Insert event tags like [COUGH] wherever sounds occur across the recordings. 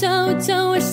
chao, chao, chao.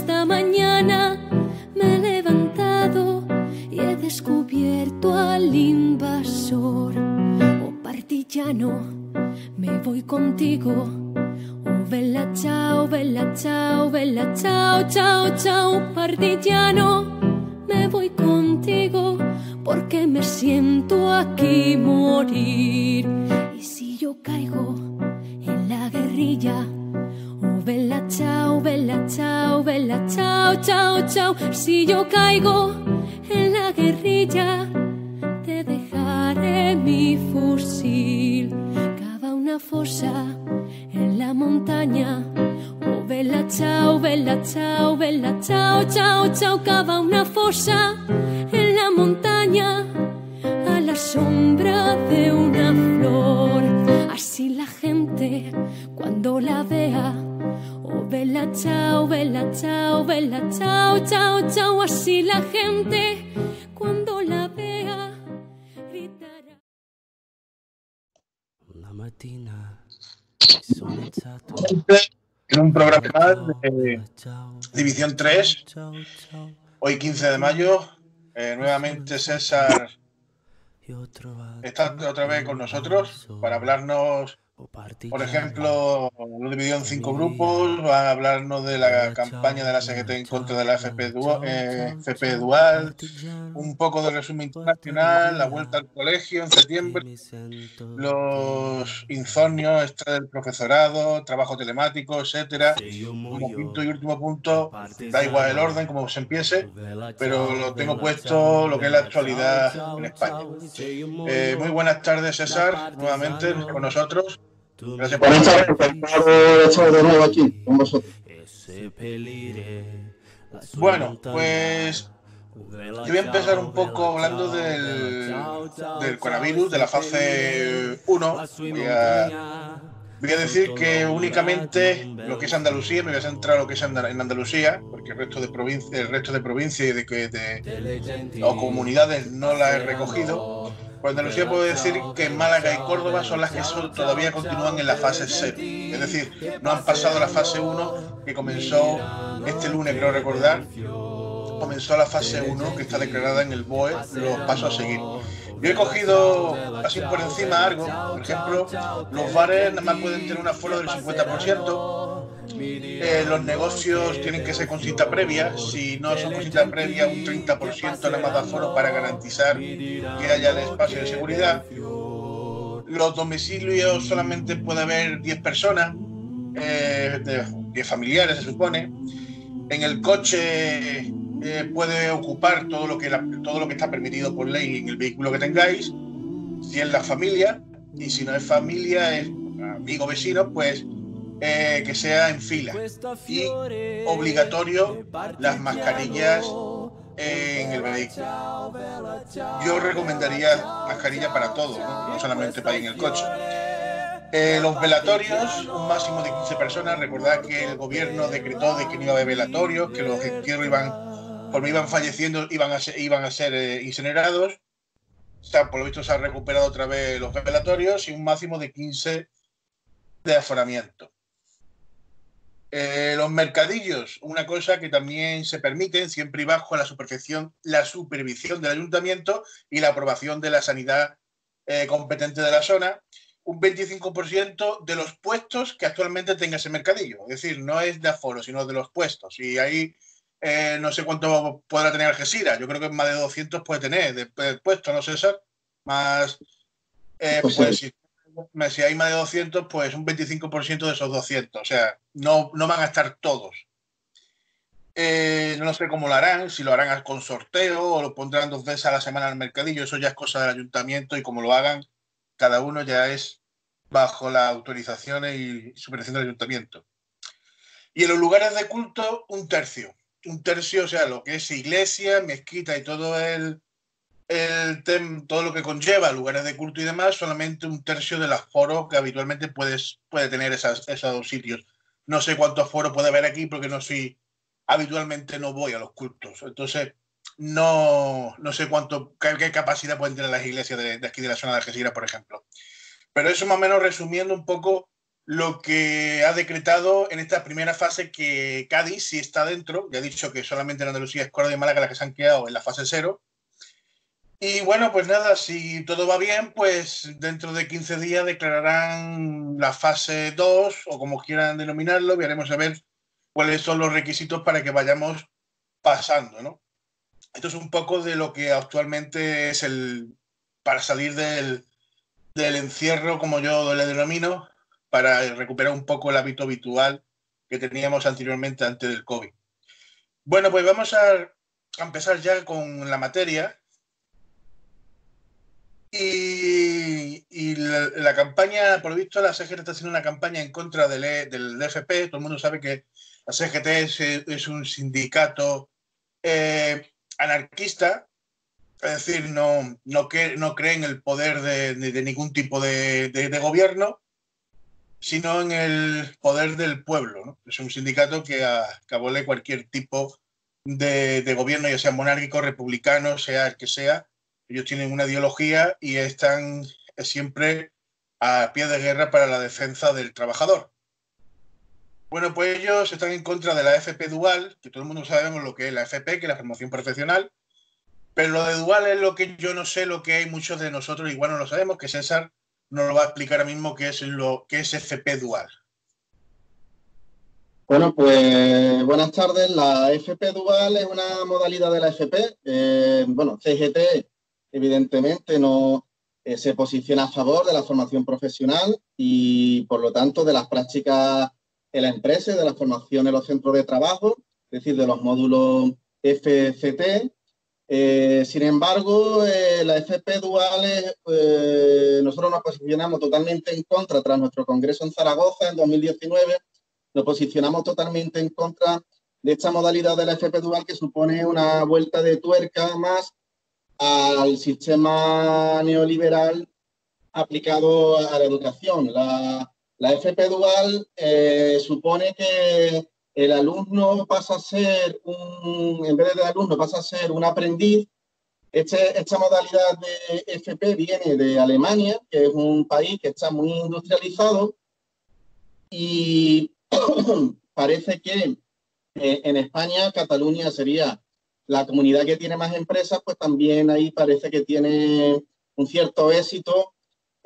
División 3, ciao, ciao. hoy 15 de mayo. Eh, nuevamente César está otra vez con nosotros para hablarnos. Por ejemplo, lo dividió en cinco grupos, va a hablarnos de la campaña de la CGT en contra de la FP, Dual, eh, FP Dual, Partigiano, un poco de resumen internacional, la vuelta al colegio en septiembre, los insomnios extra del profesorado, trabajo telemático, etcétera. Como quinto y último punto, da igual el orden, como se empiece, pero lo tengo puesto lo que es la actualidad en España. Eh, muy buenas tardes, César, nuevamente con nosotros. Gracias por Buenas estar. tardes, encantado de de nuevo aquí con vosotros. Bueno, pues yo voy a empezar un poco hablando del, del coronavirus, de la fase 1. Voy a, voy a decir que únicamente lo que es Andalucía, me voy a centrar en lo que es en Andalucía, porque el resto de provincia, el resto de provincias y de, que- de- o comunidades no la he recogido. Por Andalucía puedo decir que Málaga y Córdoba son las que son- todavía continúan en la fase 0. Es decir, no han pasado la fase 1 que comenzó este lunes, creo recordar. Comenzó la fase 1 que está declarada en el BOE, los pasos a seguir. Yo he cogido así por encima algo, por ejemplo, los bares nada más pueden tener un aforo del 50%, eh, los negocios tienen que ser con cita previa, si no son con cita previa, un 30% nada más de aforo para garantizar que haya el espacio de seguridad. Los domicilios solamente puede haber 10 personas, eh, de- 10 familiares se supone. En el coche eh, puede ocupar todo lo, que la- todo lo que está permitido por ley en el vehículo que tengáis. Si es la familia, y si no es familia, es amigo vecino, pues eh, que sea en fila. Y obligatorio las mascarillas en el vehículo. Yo recomendaría mascarilla para todo, no, solamente para ir en el coche. Eh, los velatorios, un máximo de 15 personas. Recordad que el gobierno decretó de que no iba a haber velatorios, que los entierros iban, conforme iban falleciendo, iban a ser, iban a ser eh, incinerados. O sea, por lo visto se han recuperado otra vez los velatorios y un máximo de 15 de aforamiento. Eh, los mercadillos, una cosa que también se permiten siempre y bajo la supervisión, la supervisión del ayuntamiento y la aprobación de la sanidad eh, competente de la zona, un 25% de los puestos que actualmente tenga ese mercadillo. Es decir, no es de aforo, sino de los puestos. Y ahí eh, no sé cuánto podrá tener Algeciras. Yo creo que más de 200 puede tener de, de puestos, ¿no, César? Más, eh, Pues pues, sí. Si, hay más de 200, pues un 25% de esos 200. O sea, no, no van a estar todos. Eh, no sé cómo lo harán, si lo harán con sorteo o lo pondrán dos veces a la semana al mercadillo. Eso ya es cosa del ayuntamiento y como lo hagan, cada uno ya es bajo las autorizaciones y supervisión del ayuntamiento. Y en los lugares de culto, un tercio. Un tercio, o sea, lo que es iglesia, mezquita y todo el, el tem- todo lo que conlleva lugares de culto y demás, solamente un tercio del aforo que habitualmente puedes, puede tener esas, esos sitios. No sé cuánto aforo puede haber aquí porque no soy, habitualmente no voy a los cultos. Entonces, no, no sé cuánto, qué, qué capacidad pueden tener las iglesias de, de aquí de la zona de Algeciras, por ejemplo. Pero eso más o menos resumiendo un poco lo que ha decretado en esta primera fase que Cádiz sí está dentro, ya ha dicho que solamente en Andalucía es Córdoba y Málaga las que se han quedado en la fase cero. Y bueno, pues nada, si todo va bien, pues dentro de 15 días declararán la fase 2 o como quieran denominarlo, veremos a ver cuáles son los requisitos para que vayamos pasando, ¿no? Esto es un poco de lo que actualmente es el, para salir del, del encierro, como yo le denomino, para recuperar un poco el hábito habitual que teníamos anteriormente antes del COVID. Bueno, pues vamos a, empezar ya con la materia. Y, la, campaña, por lo visto, la CGT está haciendo una campaña en contra del, e, del DFP. Todo el mundo sabe que la CGT es, un sindicato eh, anarquista, es decir, no, no, que, no cree en el poder de, de ningún tipo de, de, gobierno sino en el poder del pueblo. Es un sindicato que, abole cualquier tipo de, gobierno, ya sea monárquico, republicano, sea el que sea. Ellos tienen una ideología y están siempre a pie de guerra para la defensa del trabajador. Bueno, pues ellos están en contra de la FP dual, que todo el mundo sabemos lo que es la FP, que es la formación profesional, pero lo de dual es lo que yo no sé, lo que hay muchos de nosotros igual no lo sabemos, que César nos lo va a explicar ahora mismo qué es lo que es FP Dual. Bueno, pues buenas tardes. La FP Dual es una modalidad de la FP. Eh, bueno, CGT evidentemente no eh, se posiciona a favor de la formación profesional y por lo tanto de las prácticas en la empresa y de la formación en los centros de trabajo, es decir, de los módulos FCT eh, sin embargo, eh, la FP Duales, eh, nosotros nos posicionamos totalmente en contra tras nuestro congreso en Zaragoza en 2019, nos posicionamos totalmente en contra de esta modalidad de la FP Dual que supone una vuelta de tuerca más al sistema neoliberal aplicado a la educación. La, la FP Dual supone que el alumno pasa a ser un, en vez de alumno, pasa a ser un aprendiz. Este, esta modalidad de FP viene de Alemania, que es un país que está muy industrializado y [CLEARS THROAT] parece que eh, en España Cataluña sería la comunidad que tiene más empresas, pues también ahí parece que tiene un cierto éxito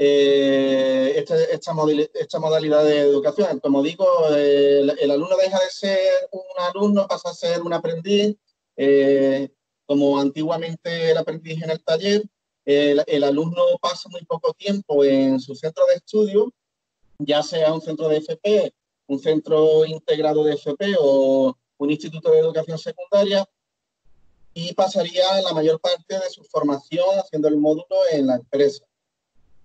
eh, este, esta, modalidad de educación. Como digo, el, alumno deja de ser un alumno, pasa a ser un aprendiz, eh, como antiguamente el aprendiz en el taller. El, alumno pasa muy poco tiempo en su centro de estudio, ya sea un centro de FP, un centro integrado de FP o un instituto de educación secundaria, y pasaría la mayor parte de su formación haciendo el módulo en la empresa.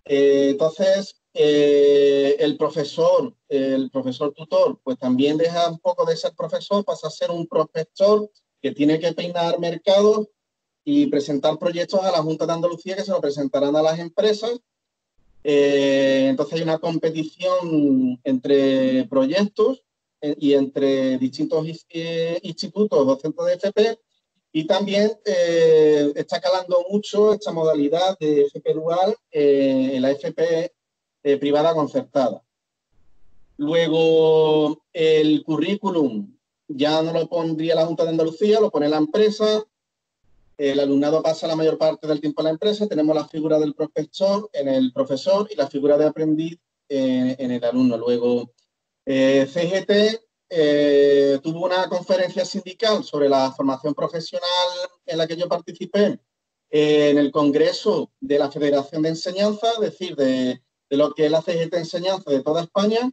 Eh, entonces, eh, el profesor, el profesor tutor, pues también deja un poco de ser profesor, pasa a ser un profesor que tiene que peinar mercados y presentar proyectos a la Junta de Andalucía que se lo presentarán a las empresas. Eh, entonces hay una competición entre proyectos y entre distintos institutos o centros de FP y también eh, está calando mucho esta modalidad de FP dual eh, en la FP eh, privada concertada. Luego, el currículum ya no lo pondría la Junta de Andalucía, lo pone la empresa. El alumnado pasa la mayor parte del tiempo en la empresa. Tenemos la figura del profesor en el profesor y la figura de aprendiz en el alumno. Luego, CGT eh, tuvo una conferencia sindical sobre la formación profesional en la que yo participé eh, en el Congreso de la Federación de Enseñanza, es decir, de, lo que es la CGT Enseñanza de toda España,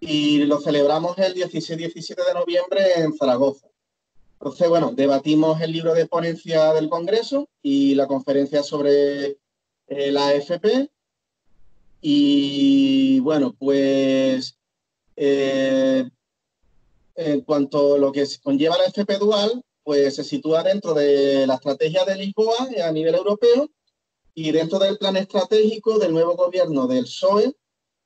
y lo celebramos el 16-17 de noviembre en Zaragoza. Entonces, bueno, debatimos el libro de ponencia del Congreso y la conferencia sobre eh, la AFP. Y bueno, pues en cuanto a lo que conlleva la FP dual, pues se sitúa dentro de la estrategia de Lisboa a nivel europeo y dentro del plan estratégico del nuevo gobierno del PSOE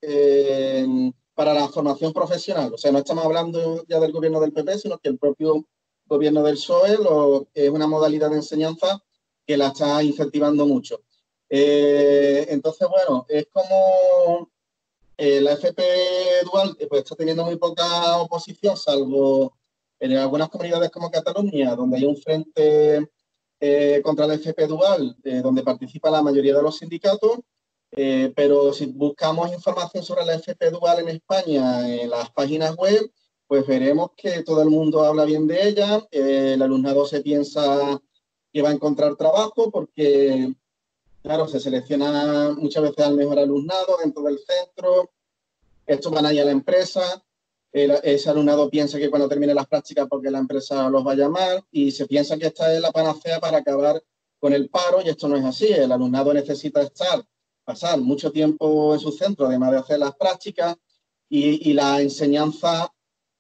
eh, para la formación profesional. O sea, no estamos hablando ya del gobierno del PP, sino que el propio gobierno del PSOE lo, es una modalidad de enseñanza que la está incentivando mucho. Eh, entonces, bueno, es como eh, la FP dual pues, está teniendo muy poca oposición, salvo en algunas comunidades como Cataluña, donde hay un frente eh, contra la FP dual, donde participa la mayoría de los sindicatos. pero si buscamos información sobre la FP dual en España en las páginas web, pues veremos que todo el mundo habla bien de ella. el alumnado se piensa que va a encontrar trabajo porque Claro, se selecciona muchas veces al mejor alumnado dentro del centro, estos van ahí a la empresa, ese alumnado piensa que cuando termine las prácticas porque la empresa los va a llamar y se piensa que esta es la panacea para acabar con el paro y esto no es así. El alumnado necesita estar, pasar mucho tiempo en su centro, además de hacer las prácticas y, la enseñanza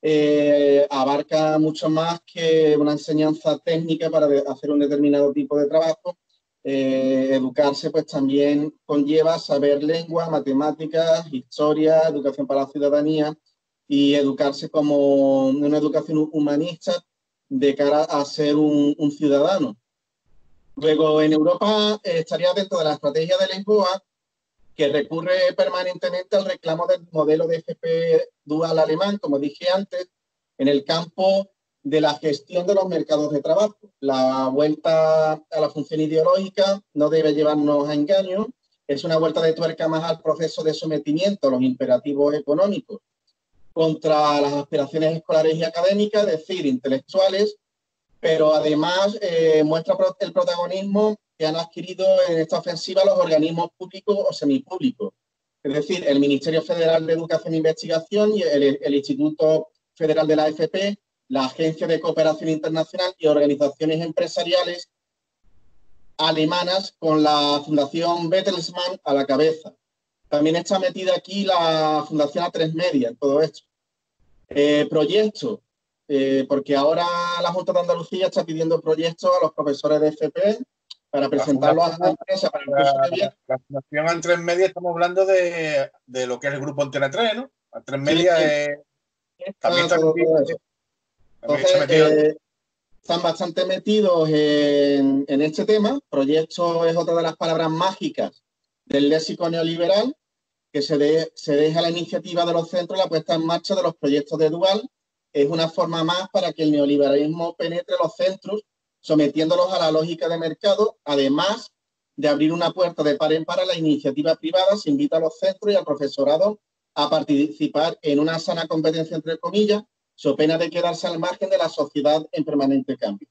eh, abarca mucho más que una enseñanza técnica para hacer un determinado tipo de trabajo eh, educarse pues también conlleva saber lengua, matemáticas, historia, educación para la ciudadanía y educarse como una educación humanista de cara a ser un, ciudadano. Luego, en Europa eh, estaría dentro de la estrategia de Lisboa, que recurre permanentemente al reclamo del modelo de FP dual alemán, como dije antes, en el campo de la gestión de los mercados de trabajo. La vuelta a la función ideológica no debe llevarnos a engaño, es una vuelta de tuerca más al proceso de sometimiento a los imperativos económicos contra las aspiraciones escolares y académicas, es decir, intelectuales, pero además eh, muestra el protagonismo que han adquirido en esta ofensiva los organismos públicos o semipúblicos, es decir, el Ministerio Federal de Educación e Investigación y el, el Instituto Federal de la AFP, la Agencia de Cooperación Internacional y organizaciones empresariales alemanas con la Fundación Bertelsmann a la cabeza. También está metida aquí la Fundación A3 Media en todo esto. Eh, proyectos, eh, porque ahora la Junta de Andalucía está pidiendo proyectos a los profesores de FP para presentarlos a la empresa para el curso que viene. La Fundación A3 Media estamos hablando de, lo que es el grupo Antena 3, ¿no? A3 Media es... También está entonces, eh, están bastante metidos en, este tema. Proyecto es otra de las palabras mágicas del léxico neoliberal, que se, se deja la iniciativa de los centros, la puesta en marcha de los proyectos de Dual. Es una forma más para que el neoliberalismo penetre los centros, sometiéndolos a la lógica de mercado, además de abrir una puerta de par en par a la iniciativa privada, se invita a los centros y al profesorado a participar en una sana competencia, entre comillas, so pena de quedarse al margen de la sociedad en permanente cambio.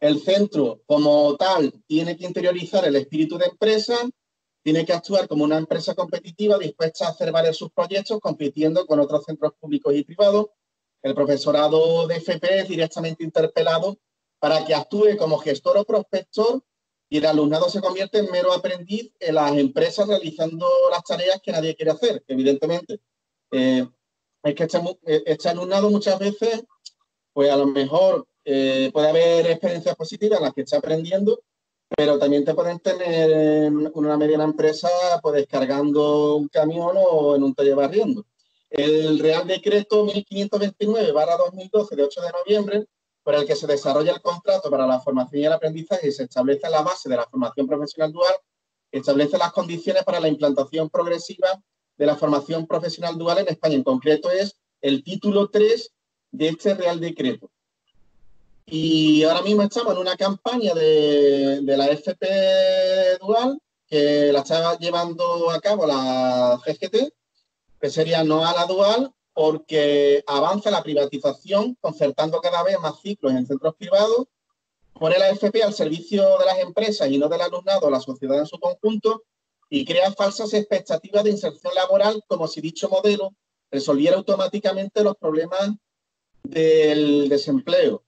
El centro, como tal, tiene que interiorizar el espíritu de empresa, tiene que actuar como una empresa competitiva dispuesta a hacer varios sus proyectos compitiendo con otros centros públicos y privados. El profesorado de FP es directamente interpelado para que actúe como gestor o prospector y el alumnado se convierte en mero aprendiz en las empresas realizando las tareas que nadie quiere hacer, evidentemente. Eh, es que este, este, alumnado muchas veces, pues a lo mejor eh, puede haber experiencias positivas en las que está aprendiendo, pero también te pueden tener en una mediana empresa pues descargando un camión o en un taller barriendo. El Real Decreto 1529-2012 de 8 de noviembre, por el que se desarrolla el contrato para la formación y el aprendizaje y se establece la base de la formación profesional dual, establece las condiciones para la implantación progresiva de la formación profesional dual en España. En concreto es el título 3 de este Real Decreto. Y ahora mismo estamos en una campaña de, la FP Dual que la está llevando a cabo la CGT, que sería no a la dual porque avanza la privatización, concertando cada vez más ciclos en centros privados, pone la FP al servicio de las empresas y no del alumnado la sociedad en su conjunto, y crea falsas expectativas de inserción laboral como si dicho modelo resolviera automáticamente los problemas del desempleo.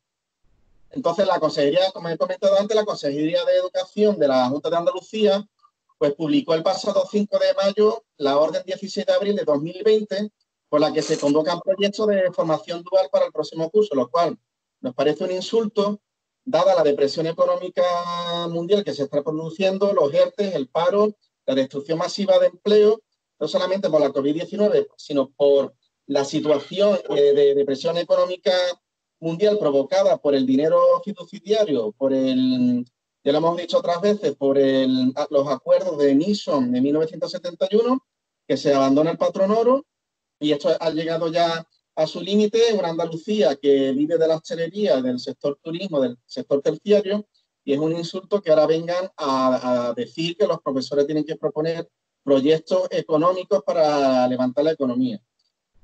Entonces, la Consejería, como he comentado antes, la Consejería de Educación de la Junta de Andalucía, pues publicó el pasado 5 de mayo la orden 16 de abril de 2020, por la que se convocan proyectos de formación dual para el próximo curso, lo cual nos parece un insulto, dada la depresión económica mundial que se está produciendo, los ERTE, el paro la destrucción masiva de empleo, no solamente por la COVID-19, sino por la situación eh, de depresión económica mundial provocada por el dinero fiduciario, por el, ya lo hemos dicho otras veces, por el, los acuerdos de Nixon de 1971, que se abandona el patrón oro y esto ha llegado ya a su límite. Una Andalucía que vive de la hostelería, del sector turismo, del sector terciario y es un insulto que ahora vengan a, decir que los profesores tienen que proponer proyectos económicos para levantar la economía.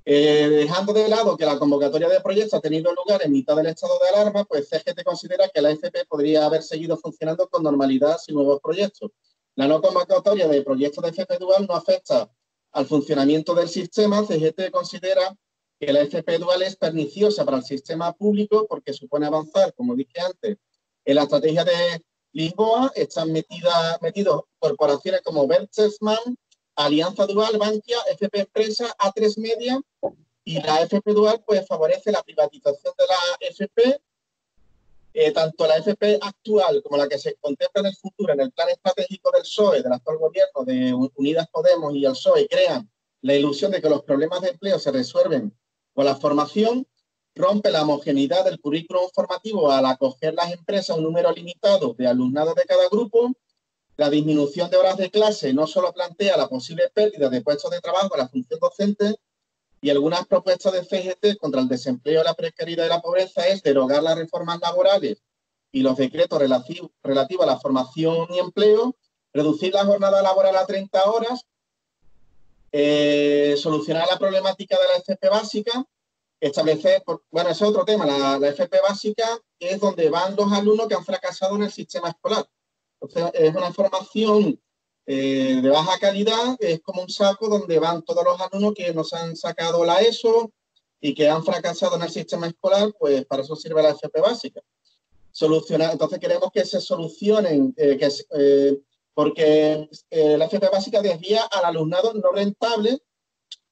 Eh, dejando de lado que la convocatoria de proyectos ha tenido lugar en mitad del estado de alarma, pues CGT considera que la FP podría haber seguido funcionando con normalidad sin nuevos proyectos. La no convocatoria de proyectos de FP Dual no afecta al funcionamiento del sistema. CGT considera que la FP Dual es perniciosa para el sistema público porque supone avanzar, como dije antes, en la estrategia de Lisboa están metidas, corporaciones como Bertelsmann, Alianza Dual, Bankia, FP Empresa, A3 Media y la FP Dual pues favorece la privatización de la FP. Eh, tanto la FP actual como la que se contempla en el futuro en el plan estratégico del PSOE, del actual gobierno de Unidas Podemos y el PSOE, crean la ilusión de que los problemas de empleo se resuelven con la formación rompe la homogeneidad del currículum formativo al acoger las empresas un número limitado de alumnado de cada grupo. La disminución de horas de clase no solo plantea la posible pérdida de puestos de trabajo en la función docente, y algunas propuestas de CGT contra el desempleo, la precariedad y la pobreza es derogar las reformas laborales y los decretos relativos a la formación y empleo, reducir la jornada laboral a 30 horas, eh, solucionar la problemática de la FP básica, establecer, bueno, ese es otro tema, la, FP básica es donde van los alumnos que han fracasado en el sistema escolar. Entonces, es una formación eh, de baja calidad, es como un saco donde van todos los alumnos que nos han sacado la ESO y que han fracasado en el sistema escolar, pues para eso sirve la FP básica. Solucionar, entonces queremos que se solucionen, eh, que, eh, porque la FP básica desvía al alumnado no rentable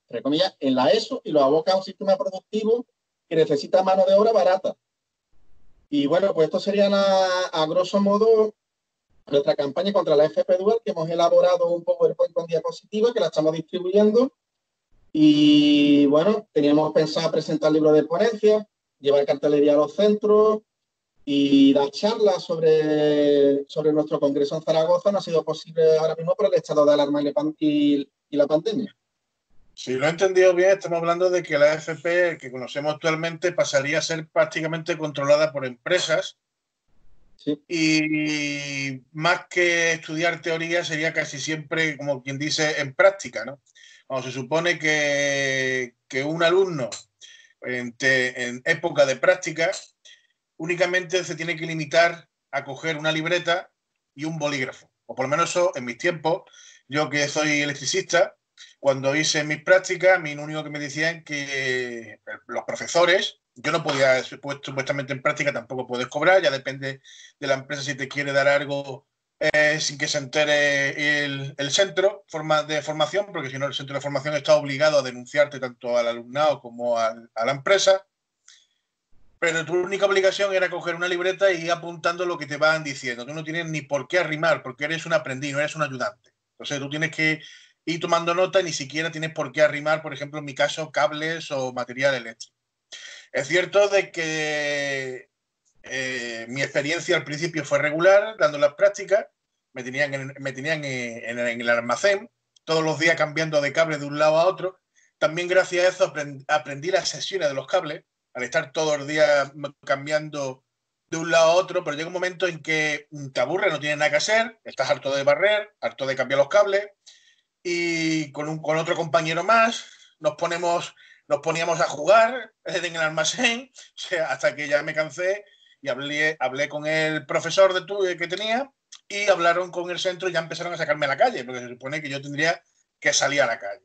entre comillas, en la ESO y lo aboca a un sistema productivo que necesita mano de obra barata. Y bueno, pues esto sería a, grosso modo nuestra campaña contra la FP Dual, que hemos elaborado un PowerPoint con diapositivas que la estamos distribuyendo. Y bueno, teníamos pensado presentar libros de ponencia, llevar cartelería a los centros y dar charlas sobre, sobre nuestro congreso en Zaragoza. No ha sido posible ahora mismo por el estado de alarma y la pandemia. Si lo he entendido bien, estamos hablando de que la AFP que conocemos actualmente pasaría a ser prácticamente controlada por empresas. Y más que estudiar teoría sería casi siempre, como quien dice, en práctica, ¿no? Cuando se supone que, un alumno en, en época de práctica únicamente se tiene que limitar a coger una libreta y un bolígrafo, o por lo menos eso en mis tiempos, yo que soy electricista, cuando hice mis prácticas, lo único que me decían que los profesores, yo no podía, supuestamente en práctica tampoco puedes cobrar, ya depende de la empresa si te quiere dar algo eh, sin que se entere el, centro de formación, porque si no el centro de formación está obligado a denunciarte tanto al alumnado como a, la empresa. Pero tu única obligación era coger una libreta y ir apuntando lo que te van diciendo. Tú no tienes ni por qué arrimar, porque eres un aprendiz, no eres un ayudante. Entonces tú tienes que y tomando nota, ni siquiera tienes por qué arrimar, por ejemplo, en mi caso, cables o material eléctrico. Es cierto de que eh, mi experiencia al principio fue regular, dando las prácticas, me tenían, en, me tenían en, el almacén, todos los días cambiando de cable de un lado a otro. También gracias a eso aprendí, las sesiones de los cables, al estar todos los días cambiando de un lado a otro, pero llega un momento en que te aburre, no tienes nada que hacer, estás harto de barrer, harto de cambiar los cables, y con, un, con otro compañero más nos ponemos nos poníamos a jugar en el almacén [LAUGHS] hasta que ya me cansé y hablé, hablé con el profesor de tu, que tenía y hablaron con el centro y ya empezaron a sacarme a la calle, porque se supone que yo tendría que salir a la calle.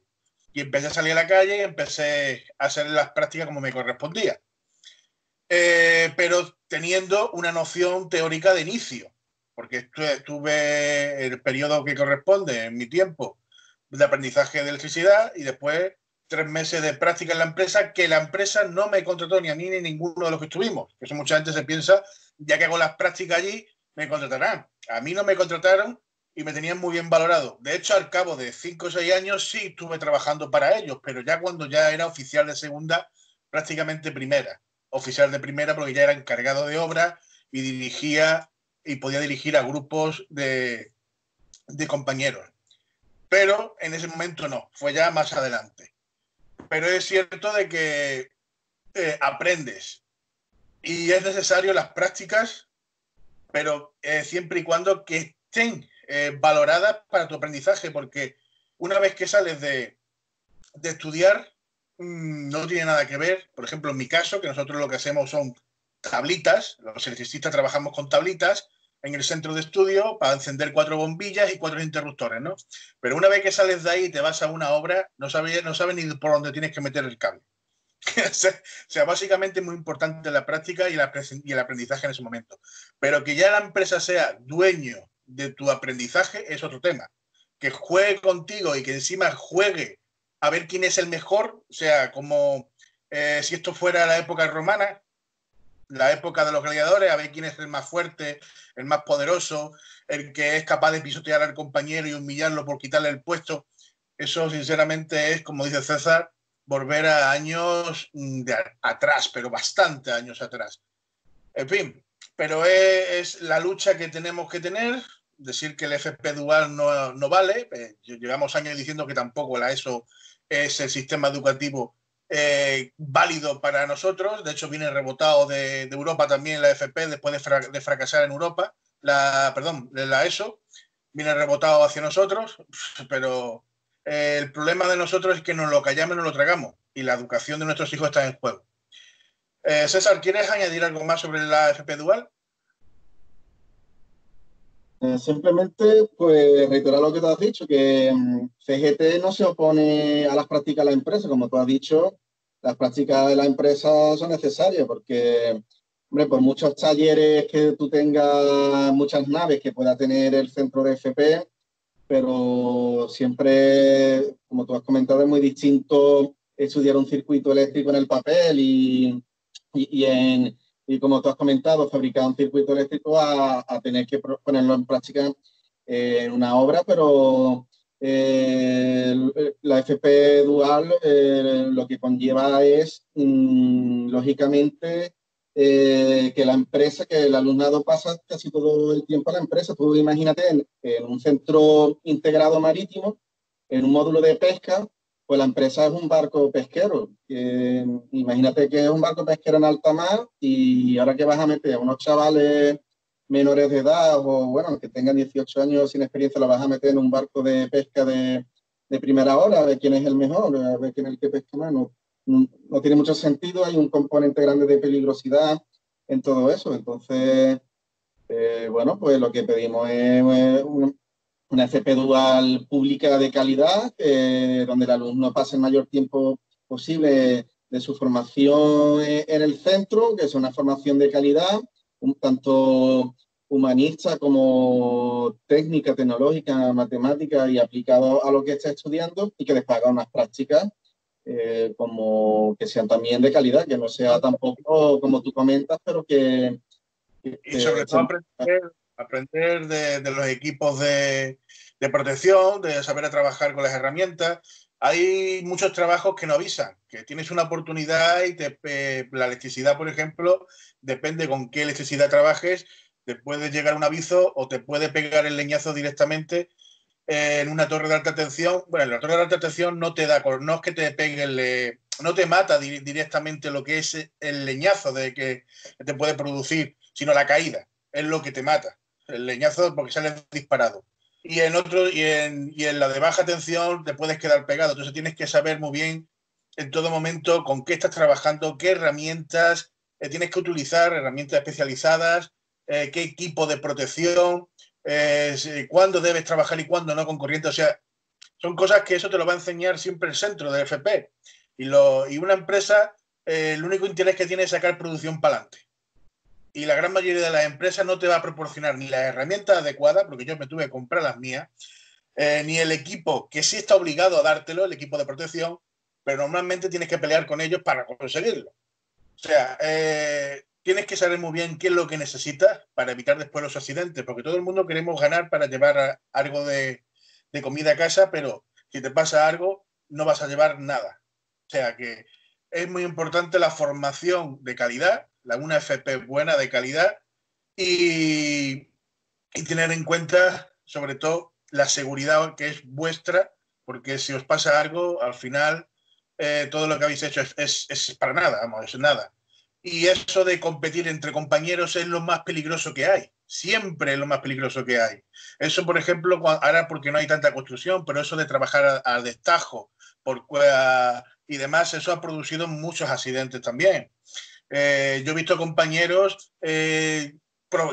Y empecé a salir a la calle y empecé a hacer las prácticas como me correspondía. Eh, pero teniendo una noción teórica de inicio, porque tuve el periodo que corresponde en mi tiempo de aprendizaje de electricidad y después tres meses de práctica en la empresa, que la empresa no me contrató ni a mí ni a ninguno de los que estuvimos. Eso mucha gente se piensa, ya que hago las prácticas allí, me contratarán. A mí no me contrataron y me tenían muy bien valorado. De hecho, al cabo de cinco o seis años sí estuve trabajando para ellos, pero ya cuando ya era oficial de segunda, prácticamente primera. Oficial de primera porque ya era encargado de obra y dirigía y podía dirigir a grupos de, de compañeros. Pero en ese momento no, fue ya más adelante. Pero es cierto de que eh, aprendes y es necesario las prácticas, pero eh, siempre y cuando que estén eh, valoradas para tu aprendizaje, porque una vez que sales de, de estudiar, mm, no tiene nada que ver. Por ejemplo, en mi caso, que nosotros lo que hacemos son tablitas, los electricistas trabajamos con tablitas en el centro de estudio para encender cuatro bombillas y cuatro interruptores, ¿no? Pero una vez que sales de ahí y te vas a una obra, no sabes, no sabes ni por dónde tienes que meter el cable. [LAUGHS] o sea, básicamente es muy importante la práctica y, el aprendizaje en ese momento. Pero que ya la empresa sea dueño de tu aprendizaje es otro tema. Que juegue contigo y que encima juegue a ver quién es el mejor, o sea, como eh, si esto fuera la época romana, la época de los gladiadores, a ver quién es el más fuerte, el más poderoso, el que es capaz de pisotear al compañero y humillarlo por quitarle el puesto. Eso, sinceramente, es, como dice César, volver a años de atrás, pero bastante años atrás. En fin, pero es, la lucha que tenemos que tener. Decir que el FP dual no, no vale. Eh, llevamos años diciendo que tampoco la ESO es el sistema educativo eh, válido para nosotros. De hecho, viene rebotado de, Europa también la FP después de, fracasar en Europa. La, perdón, la ESO viene rebotado hacia nosotros, [LAUGHS] pero eh, el problema de nosotros es que nos lo callamos y nos lo tragamos. Y la educación de nuestros hijos está en juego. Eh, César, ¿quieres añadir algo más sobre la FP Dual? Eh, simplemente, pues reiterar lo que tú has dicho, que mm, CGT no se opone a las prácticas de la empresa, como tú has dicho, las prácticas de la empresa son necesarias porque, hombre, por muchos talleres que tú tengas, muchas naves que pueda tener el centro de FP, pero siempre, como tú has comentado, es muy distinto estudiar un circuito eléctrico en el papel y, y, en, y como tú has comentado, fabricar un circuito eléctrico a, tener que ponerlo en práctica en una obra, pero eh, la FP dual eh, lo que conlleva es, mm, lógicamente, eh, que la empresa, que el alumnado pasa casi todo el tiempo a la empresa. Tú imagínate en, en un centro integrado marítimo, en un módulo de pesca, pues la empresa es un barco pesquero. imagínate que es un barco pesquero en alta mar y ahora que vas a meter a unos chavales menores de edad o, bueno, que tengan 18 años sin experiencia, lo vas a meter en un barco de pesca de, de primera hora, a ver quién es el mejor, a ver quién es el que pesca más. No, no, tiene mucho sentido, hay un componente grande de peligrosidad en todo eso. Entonces, eh, bueno, pues lo que pedimos es un, una FP dual pública de calidad, donde el alumno pase el mayor tiempo posible de su formación en el centro, que es una formación de calidad, un tanto humanista como técnica, tecnológica, matemática y aplicado a lo que está estudiando y que les paga unas prácticas eh, como que sean también de calidad, que no sea tampoco como tú comentas, pero que... y sobre todo aprender, aprender de, los equipos de, protección, de saber trabajar con las herramientas. Hay muchos trabajos que no avisan, que tienes una oportunidad y te, eh, la electricidad, por ejemplo, depende con qué electricidad trabajes, te puede llegar un aviso o te puede pegar el leñazo directamente eh, en una torre de alta tensión. Bueno, en la torre de alta tensión no te da, no es que te pegue, el, no te mata directamente lo que es el leñazo de que te puede producir, sino la caída, es lo que te mata. El leñazo porque sale disparado y en otro y en, y en la de baja tensión te puedes quedar pegado. Entonces tienes que saber muy bien en todo momento con qué estás trabajando, qué herramientas eh, tienes que utilizar, herramientas especializadas, eh, qué equipo de protección, eh, cuándo debes trabajar y cuándo no con corriente. O sea, son cosas que eso te lo va a enseñar siempre el centro de FP. Y, lo, y una empresa, el único interés que tiene es sacar producción para adelante y la gran mayoría de las empresas no te va a proporcionar ni las herramientas adecuadas, porque yo me tuve que comprar las mías, eh, ni el equipo que sí está obligado a dártelo, el equipo de protección, pero normalmente tienes que pelear con ellos para conseguirlo. O sea, eh, tienes que saber muy bien qué es lo que necesitas para evitar después los accidentes, porque todo el mundo queremos ganar para llevar algo de, de comida a casa, pero si te pasa algo, no vas a llevar nada. O sea que es muy importante la formación de calidad una FP buena, de calidad y, tener en cuenta, sobre todo, la seguridad que es vuestra, porque si os pasa algo, al final eh, todo lo que habéis hecho es, es, para nada, vamos, es nada. Y eso de competir entre compañeros es lo más peligroso que hay. Siempre es lo más peligroso que hay. Eso, por ejemplo, ahora porque no hay tanta construcción, pero eso de trabajar al destajo por, y demás, eso ha producido muchos accidentes también. Eh, yo he visto compañeros, eh,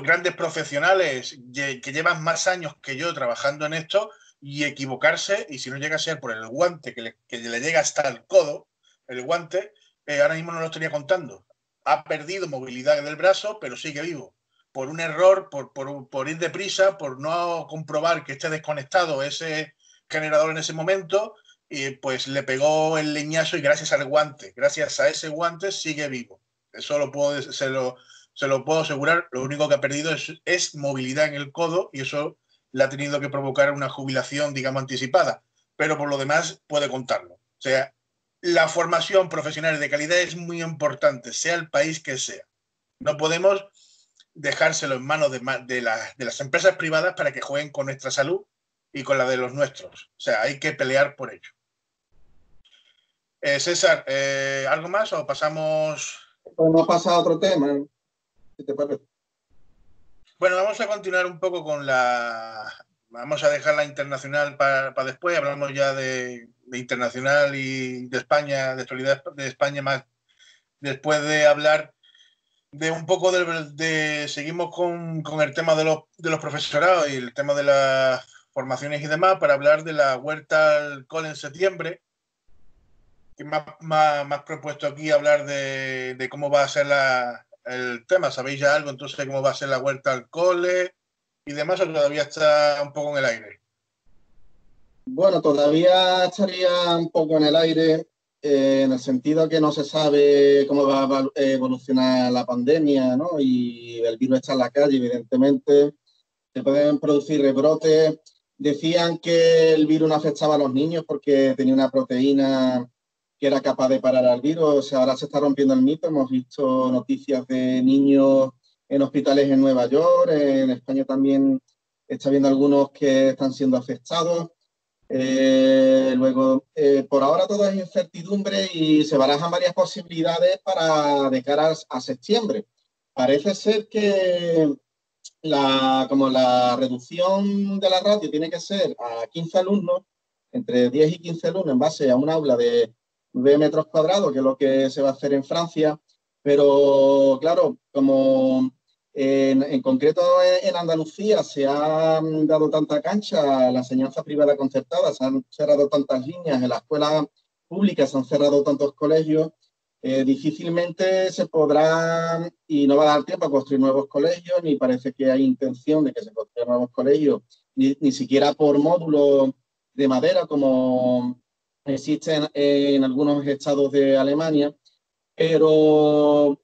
grandes profesionales que llevan más años que yo trabajando en esto y equivocarse, y si no llega a ser por el guante que le, que le llega hasta el codo, el guante, eh, ahora mismo no lo estaría contando. Ha perdido movilidad del brazo, pero sigue vivo. Por un error, por, por, por ir deprisa, por no comprobar que esté desconectado ese generador en ese momento, y pues le pegó el leñazo y gracias al guante, gracias a ese guante sigue vivo. Eso lo puedo, se, lo, se lo puedo asegurar. Lo único que ha perdido es, es movilidad en el codo y eso le ha tenido que provocar una jubilación, digamos, anticipada, pero por lo demás puede contarlo. O sea, la formación profesional de calidad es muy importante, sea el país que sea. No podemos dejárselo en manos de, de, de las empresas privadas para que jueguen con nuestra salud y con la de los nuestros. O sea, hay que pelear por ello. Eh, César, eh, ¿algo más o pasamos? Podemos pasar a otro tema. Bueno, vamos a continuar un poco con la. Vamos a dejar la internacional para, después. Hablamos ya de, internacional y de España, de actualidad de España más. Después de hablar de un poco de. seguimos con, el tema de los, de los profesorados y el tema de las formaciones y demás para hablar de la huerta al cole en septiembre. Que me ha, propuesto aquí hablar de, cómo va a ser el tema? ¿Sabéis ya algo entonces cómo va a ser la vuelta al cole y demás o todavía está un poco en el aire? Bueno, todavía estaría un poco en el aire eh, en el sentido que no se sabe cómo va a evolucionar la pandemia, ¿no? Y el virus está en la calle, evidentemente. Se pueden producir rebrotes. Decían que el virus no afectaba a los niños porque tenía una proteína que era capaz de parar al virus. ahora se está rompiendo el mito. Hemos visto noticias de niños en hospitales en Nueva York, en España también está viendo algunos que están siendo afectados. Eh, luego, eh, por ahora todo es incertidumbre y se barajan varias posibilidades para de cara a septiembre. Parece ser que la, como la reducción de la radio tiene que ser a 15 alumnos, entre 10 y 15 alumnos en base a un aula de de metros cuadrados, que es lo que se va a hacer en Francia. Pero claro, como en, concreto en Andalucía se ha dado tanta cancha a la enseñanza privada concertada, se han cerrado tantas líneas, en la escuela pública se han cerrado tantos colegios, eh, difícilmente se podrá, y no va a dar tiempo a construir nuevos colegios, ni parece que hay intención de que se construyan nuevos colegios, ni, ni siquiera por módulos de madera como existen en algunos estados de Alemania, pero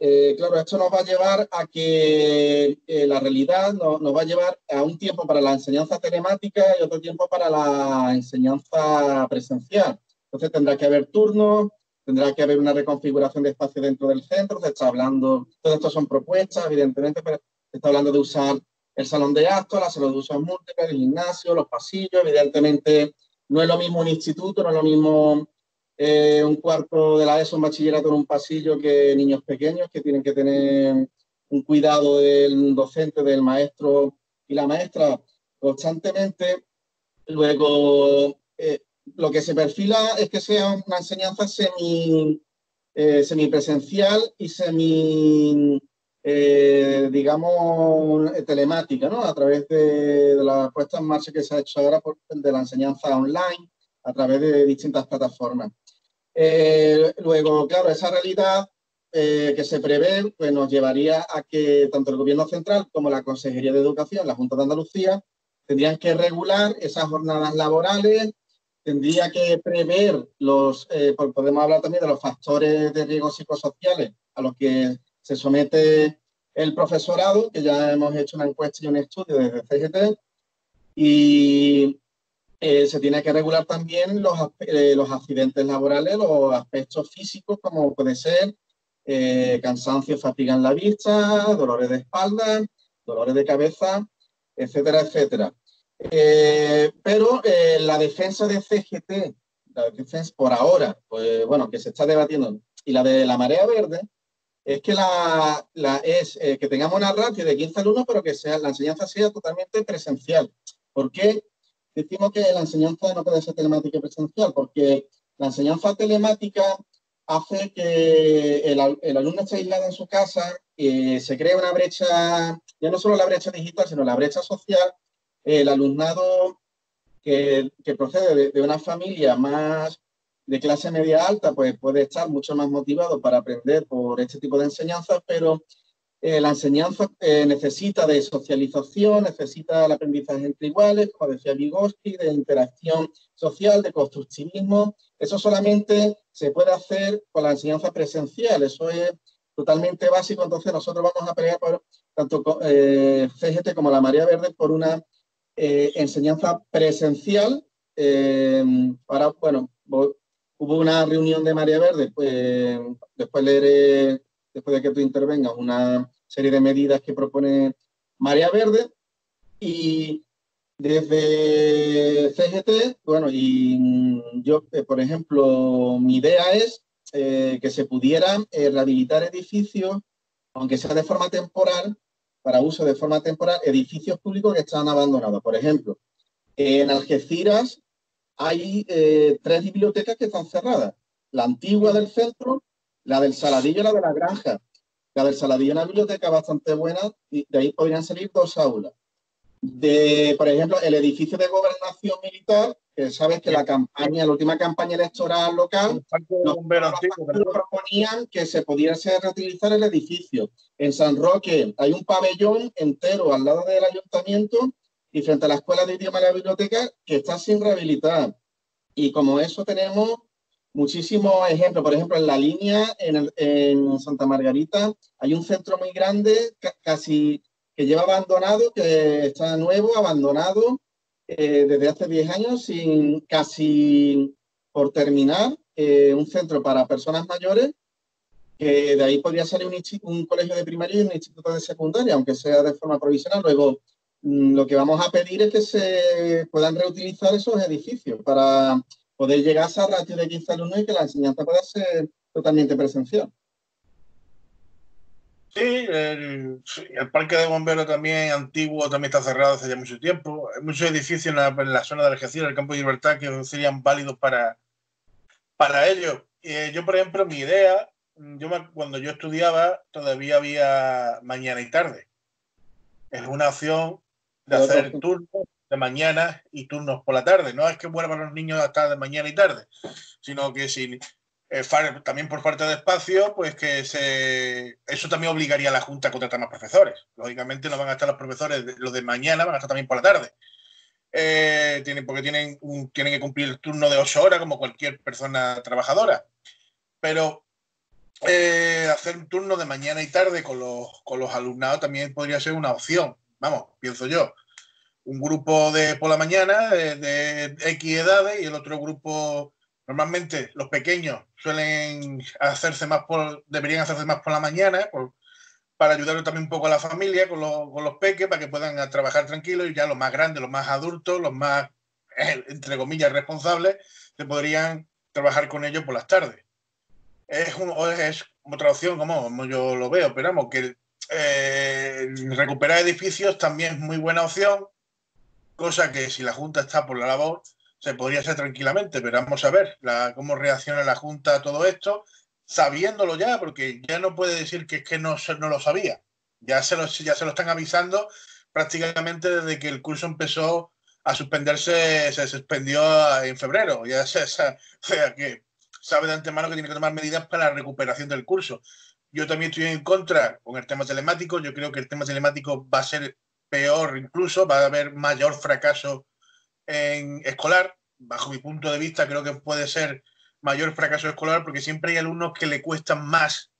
eh, claro, esto nos va a llevar a que eh, la realidad nos, va a llevar a un tiempo para la enseñanza telemática y otro tiempo para la enseñanza presencial. Entonces tendrá que haber turnos, tendrá que haber una reconfiguración de espacio dentro del centro, se está hablando, todo esto son propuestas, evidentemente, pero se está hablando de usar el salón de actos, la sala de usos múltiples, el gimnasio, los pasillos, evidentemente no es lo mismo un instituto, no es lo mismo eh, un cuarto de la ESO, un bachillerato en un pasillo que niños pequeños que tienen que tener un cuidado del docente, del maestro y la maestra constantemente. Luego, eh, lo que se perfila es que sea una enseñanza semi, eh, semipresencial y semi eh, digamos, telemática, ¿no? A través de, la puesta en marcha que se ha hecho ahora por, de la enseñanza online, a través de distintas plataformas. Eh, luego, claro, esa realidad eh, que se prevé pues nos llevaría a que tanto el Gobierno Central como la Consejería de Educación, la Junta de Andalucía, tendrían que regular esas jornadas laborales, tendría que prever los, podemos hablar también de los factores de riesgo psicosociales a los que se somete el profesorado, que ya hemos hecho una encuesta y un estudio desde CGT, y eh, se tiene que regular también los, eh, los accidentes laborales, los aspectos físicos, como puede ser eh, cansancio, fatiga en la vista, dolores de espalda, dolores de cabeza, etcétera, etcétera. Pero la defensa de CGT, la defensa por ahora, pues bueno, que se está debatiendo, y la de la marea verde, es que la, es eh, que tengamos una ratio de 15 alumnos, pero que sea, la enseñanza sea totalmente presencial. ¿Por qué decimos que la enseñanza no puede ser telemática y presencial? Porque la enseñanza telemática hace que el, alumno esté aislado en su casa, y se crea una brecha, ya no solo la brecha digital, sino la brecha social. El alumnado que, procede de, una familia más de clase media alta, pues puede estar mucho más motivado para aprender por este tipo de enseñanzas, pero eh, la enseñanza eh, necesita de socialización, necesita el aprendizaje entre iguales, como decía Vygotsky, de interacción social, de constructivismo. Eso solamente se puede hacer con la enseñanza presencial, eso es totalmente básico, entonces nosotros vamos a pelear tanto eh, CGT como la María Verde por una enseñanza presencial. para, bueno, hubo una reunión de María Verde, pues después leeré, después de que tú intervengas, una serie de medidas que propone María Verde y desde CGT, bueno, y yo, eh, por ejemplo, mi idea es eh, que se pudieran eh, rehabilitar edificios, aunque sea de forma temporal, para uso de forma temporal, edificios públicos que están abandonados. Por ejemplo, en Algeciras hay eh, tres bibliotecas que están cerradas. La antigua del centro, la del Saladillo y la de la Granja. La del Saladillo es una biblioteca bastante buena y de ahí podrían salir dos aulas. De, por ejemplo, el edificio de gobernación militar, que sabes que la campaña, la última campaña electoral local, los, proponían que se pudiese reutilizar el edificio. En San Roque hay un pabellón entero al lado del ayuntamiento y frente a la escuela de idioma y la biblioteca que está sin rehabilitar. Y como eso tenemos muchísimos ejemplos. Por ejemplo, en la línea, en, Santa Margarita, hay un centro muy grande, casi que lleva abandonado, que está nuevo, abandonado eh, desde hace 10 años, sin casi por terminar, eh, un centro para personas mayores, que de ahí podría salir un, un colegio de primaria y un instituto de secundaria, aunque sea de forma provisional. Luego, lo que vamos a pedir es que se puedan reutilizar esos edificios para poder llegar a esa ratio de 15 alumnos y que la enseñanza pueda ser totalmente presencial. Sí, el, parque de bomberos también antiguo también está cerrado hace ya mucho tiempo. Hay muchos edificios en la, zona de Algeciras, el campo de libertad, que serían válidos para, para ello. Eh, yo, por ejemplo, mi idea, yo cuando yo estudiaba todavía había mañana y tarde. Es una opción de hacer turnos de mañana y turnos por la tarde. No es que vuelvan los niños hasta de mañana y tarde, sino que si eh, también por falta de espacio, pues que se eso también obligaría a la Junta a contratar más profesores. Lógicamente no van a estar los profesores, los de mañana van a estar también por la tarde. Eh, tienen, porque tienen, tienen que cumplir el turno de ocho horas como cualquier persona trabajadora. Pero eh, hacer un turno de mañana y tarde con los, con los alumnados también podría ser una opción vamos, pienso yo, un grupo de por la mañana de, X edades y el otro grupo, normalmente los pequeños suelen hacerse más por, deberían hacerse más por la mañana, para ayudar también un poco a la familia con los, con los peques, para que puedan trabajar tranquilos y ya los más grandes, los más adultos, los más, eh, entre comillas, responsables, se podrían trabajar con ellos por las tardes. Es, es otra opción, como, yo lo veo, pero vamos, que eh, recuperar edificios también es muy buena opción, cosa que si la Junta está por la labor se podría hacer tranquilamente, pero vamos a ver cómo reacciona la Junta a todo esto, sabiéndolo ya, porque ya no puede decir que es que no, no lo sabía, ya se lo, ya se lo están avisando prácticamente desde que el curso empezó a suspenderse, se suspendió en febrero, ya se, o sea que sabe de antemano que tiene que tomar medidas para la recuperación del curso. Yo también estoy en contra con el tema telemático. Yo creo que el tema telemático va a ser peor incluso, va a haber mayor fracaso escolar. Bajo mi punto de vista, creo que puede ser mayor fracaso escolar porque siempre hay alumnos que le cuestan más.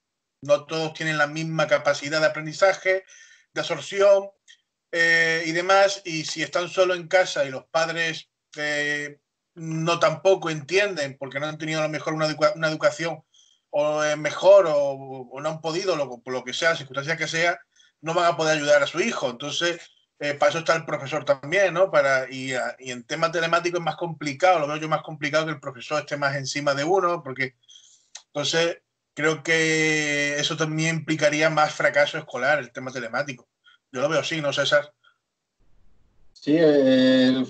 No todos tienen la misma capacidad de aprendizaje, de absorción eh, y demás. Y si están solo en casa y los padres eh, no tampoco entienden porque no han tenido a lo mejor una educación o es mejor o, no han podido, lo, por lo que sea, circunstancia que sea, no van a poder ayudar a su hijo. Entonces, eh, para eso está el profesor también, ¿no? Para, y, y, en tema telemático es más complicado, lo veo yo más complicado que el profesor esté más encima de uno, porque entonces creo que eso también implicaría más fracaso escolar, el tema telemático. Yo lo veo así, ¿no, César? Sí, el,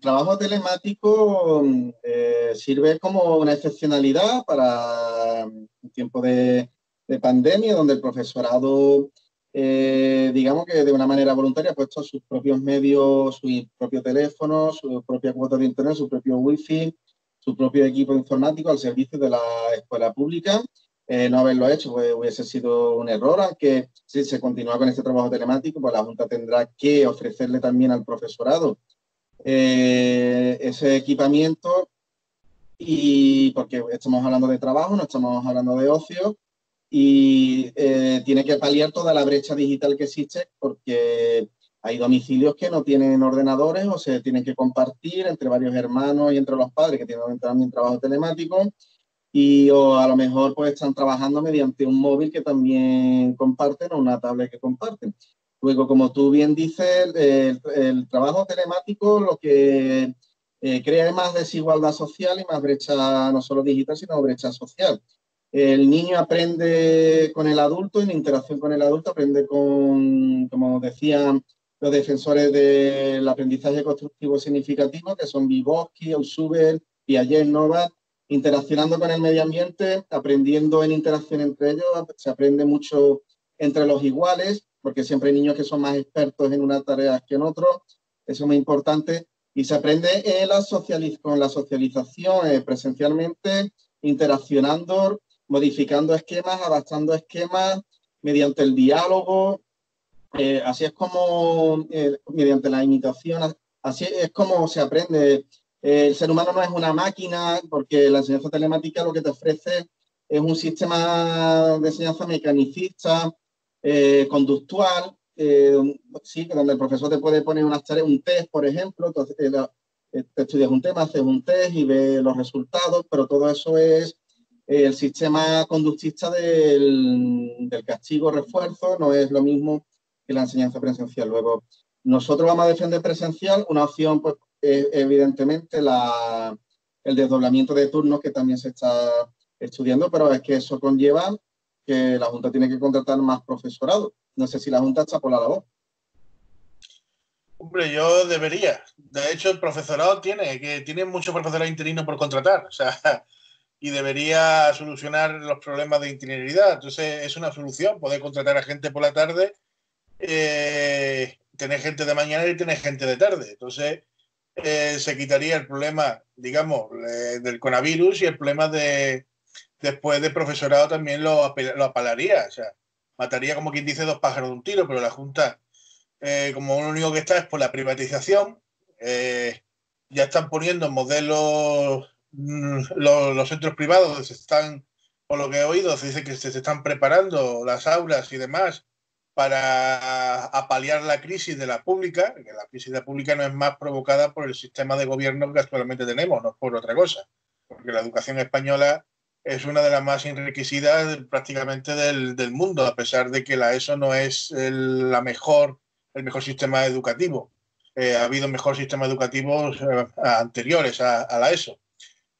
trabajo telemático eh, sirve como una excepcionalidad para un tiempo de, de pandemia, donde el profesorado eh, digamos que de una manera voluntaria ha puesto sus propios medios, su propio teléfono, su propia cuota de internet, su propio wifi, su propio equipo informático al servicio de la escuela pública. Eh, no haberlo hecho hubiese sido un error, aunque si se continúa con este trabajo telemático, pues la Junta tendrá que ofrecerle también al profesorado eh, ese equipamiento y porque estamos hablando de trabajo, no estamos hablando de ocio, y eh, tiene que paliar toda la brecha digital que existe porque hay domicilios que no tienen ordenadores o se tienen que compartir entre varios hermanos y entre los padres que tienen también trabajo telemático y o a lo mejor pues están trabajando mediante un móvil que también comparten o una tablet que comparten. Luego, como tú bien dices, el, trabajo telemático lo que eh, crea más desigualdad social y más brecha no solo digital, sino brecha social. El niño aprende con el adulto, en interacción con el adulto, aprende con, como decían los defensores del aprendizaje constructivo significativo, que son Vygotsky, Ausubel, Piaget, Novak, interaccionando con el medio ambiente, aprendiendo en interacción entre ellos, se aprende mucho entre los iguales, porque siempre hay niños que son más expertos en una tarea que en otro, eso es muy importante, y se aprende con la socialización eh, presencialmente, interaccionando modificando esquemas, adaptando esquemas mediante el diálogo. Eh, así es como, eh, mediante la imitación, así es como se aprende. El ser humano no es una máquina, porque la enseñanza telemática lo que te ofrece es un sistema de enseñanza mecanicista, eh, conductual, sí, donde el profesor te puede poner unas tareas, un test, por ejemplo, entonces te estudias un tema, haces un test y ves los resultados, pero todo eso es el sistema conductista del, castigo-refuerzo no es lo mismo que la enseñanza presencial. Luego, nosotros vamos a defender presencial, una opción, pues, evidentemente, la, el desdoblamiento de turnos que también se está estudiando, pero es que eso conlleva que la Junta tiene que contratar más profesorado. No sé si la Junta está por la labor. Hombre, yo debería. De hecho, el profesorado tiene, que tiene mucho profesorado interino por contratar. O sea, [LAUGHS] y debería solucionar los problemas de itineralidad. Entonces es una solución poder contratar a gente por la tarde, eh, tener gente de mañana y tener gente de tarde. Entonces eh, se quitaría el problema, digamos, eh, del coronavirus y el problema de después de profesorado también lo, lo apalaría. O sea, mataría como quien dice dos pájaros de un tiro, pero la Junta, como lo único que está es por la privatización, ya están poniendo modelos Mm, los, centros privados están, por lo que he oído, se dice que se, están preparando las aulas y demás para apalear la crisis de la pública, que la crisis de la pública no es más provocada por el sistema de gobierno que actualmente tenemos, no por otra cosa, porque la educación española es una de las más enriquecidas prácticamente del, del mundo, a pesar de que la ESO no es el, la mejor, el mejor sistema educativo. Eh, ha habido mejor sistemas educativos eh, anteriores a, a, la ESO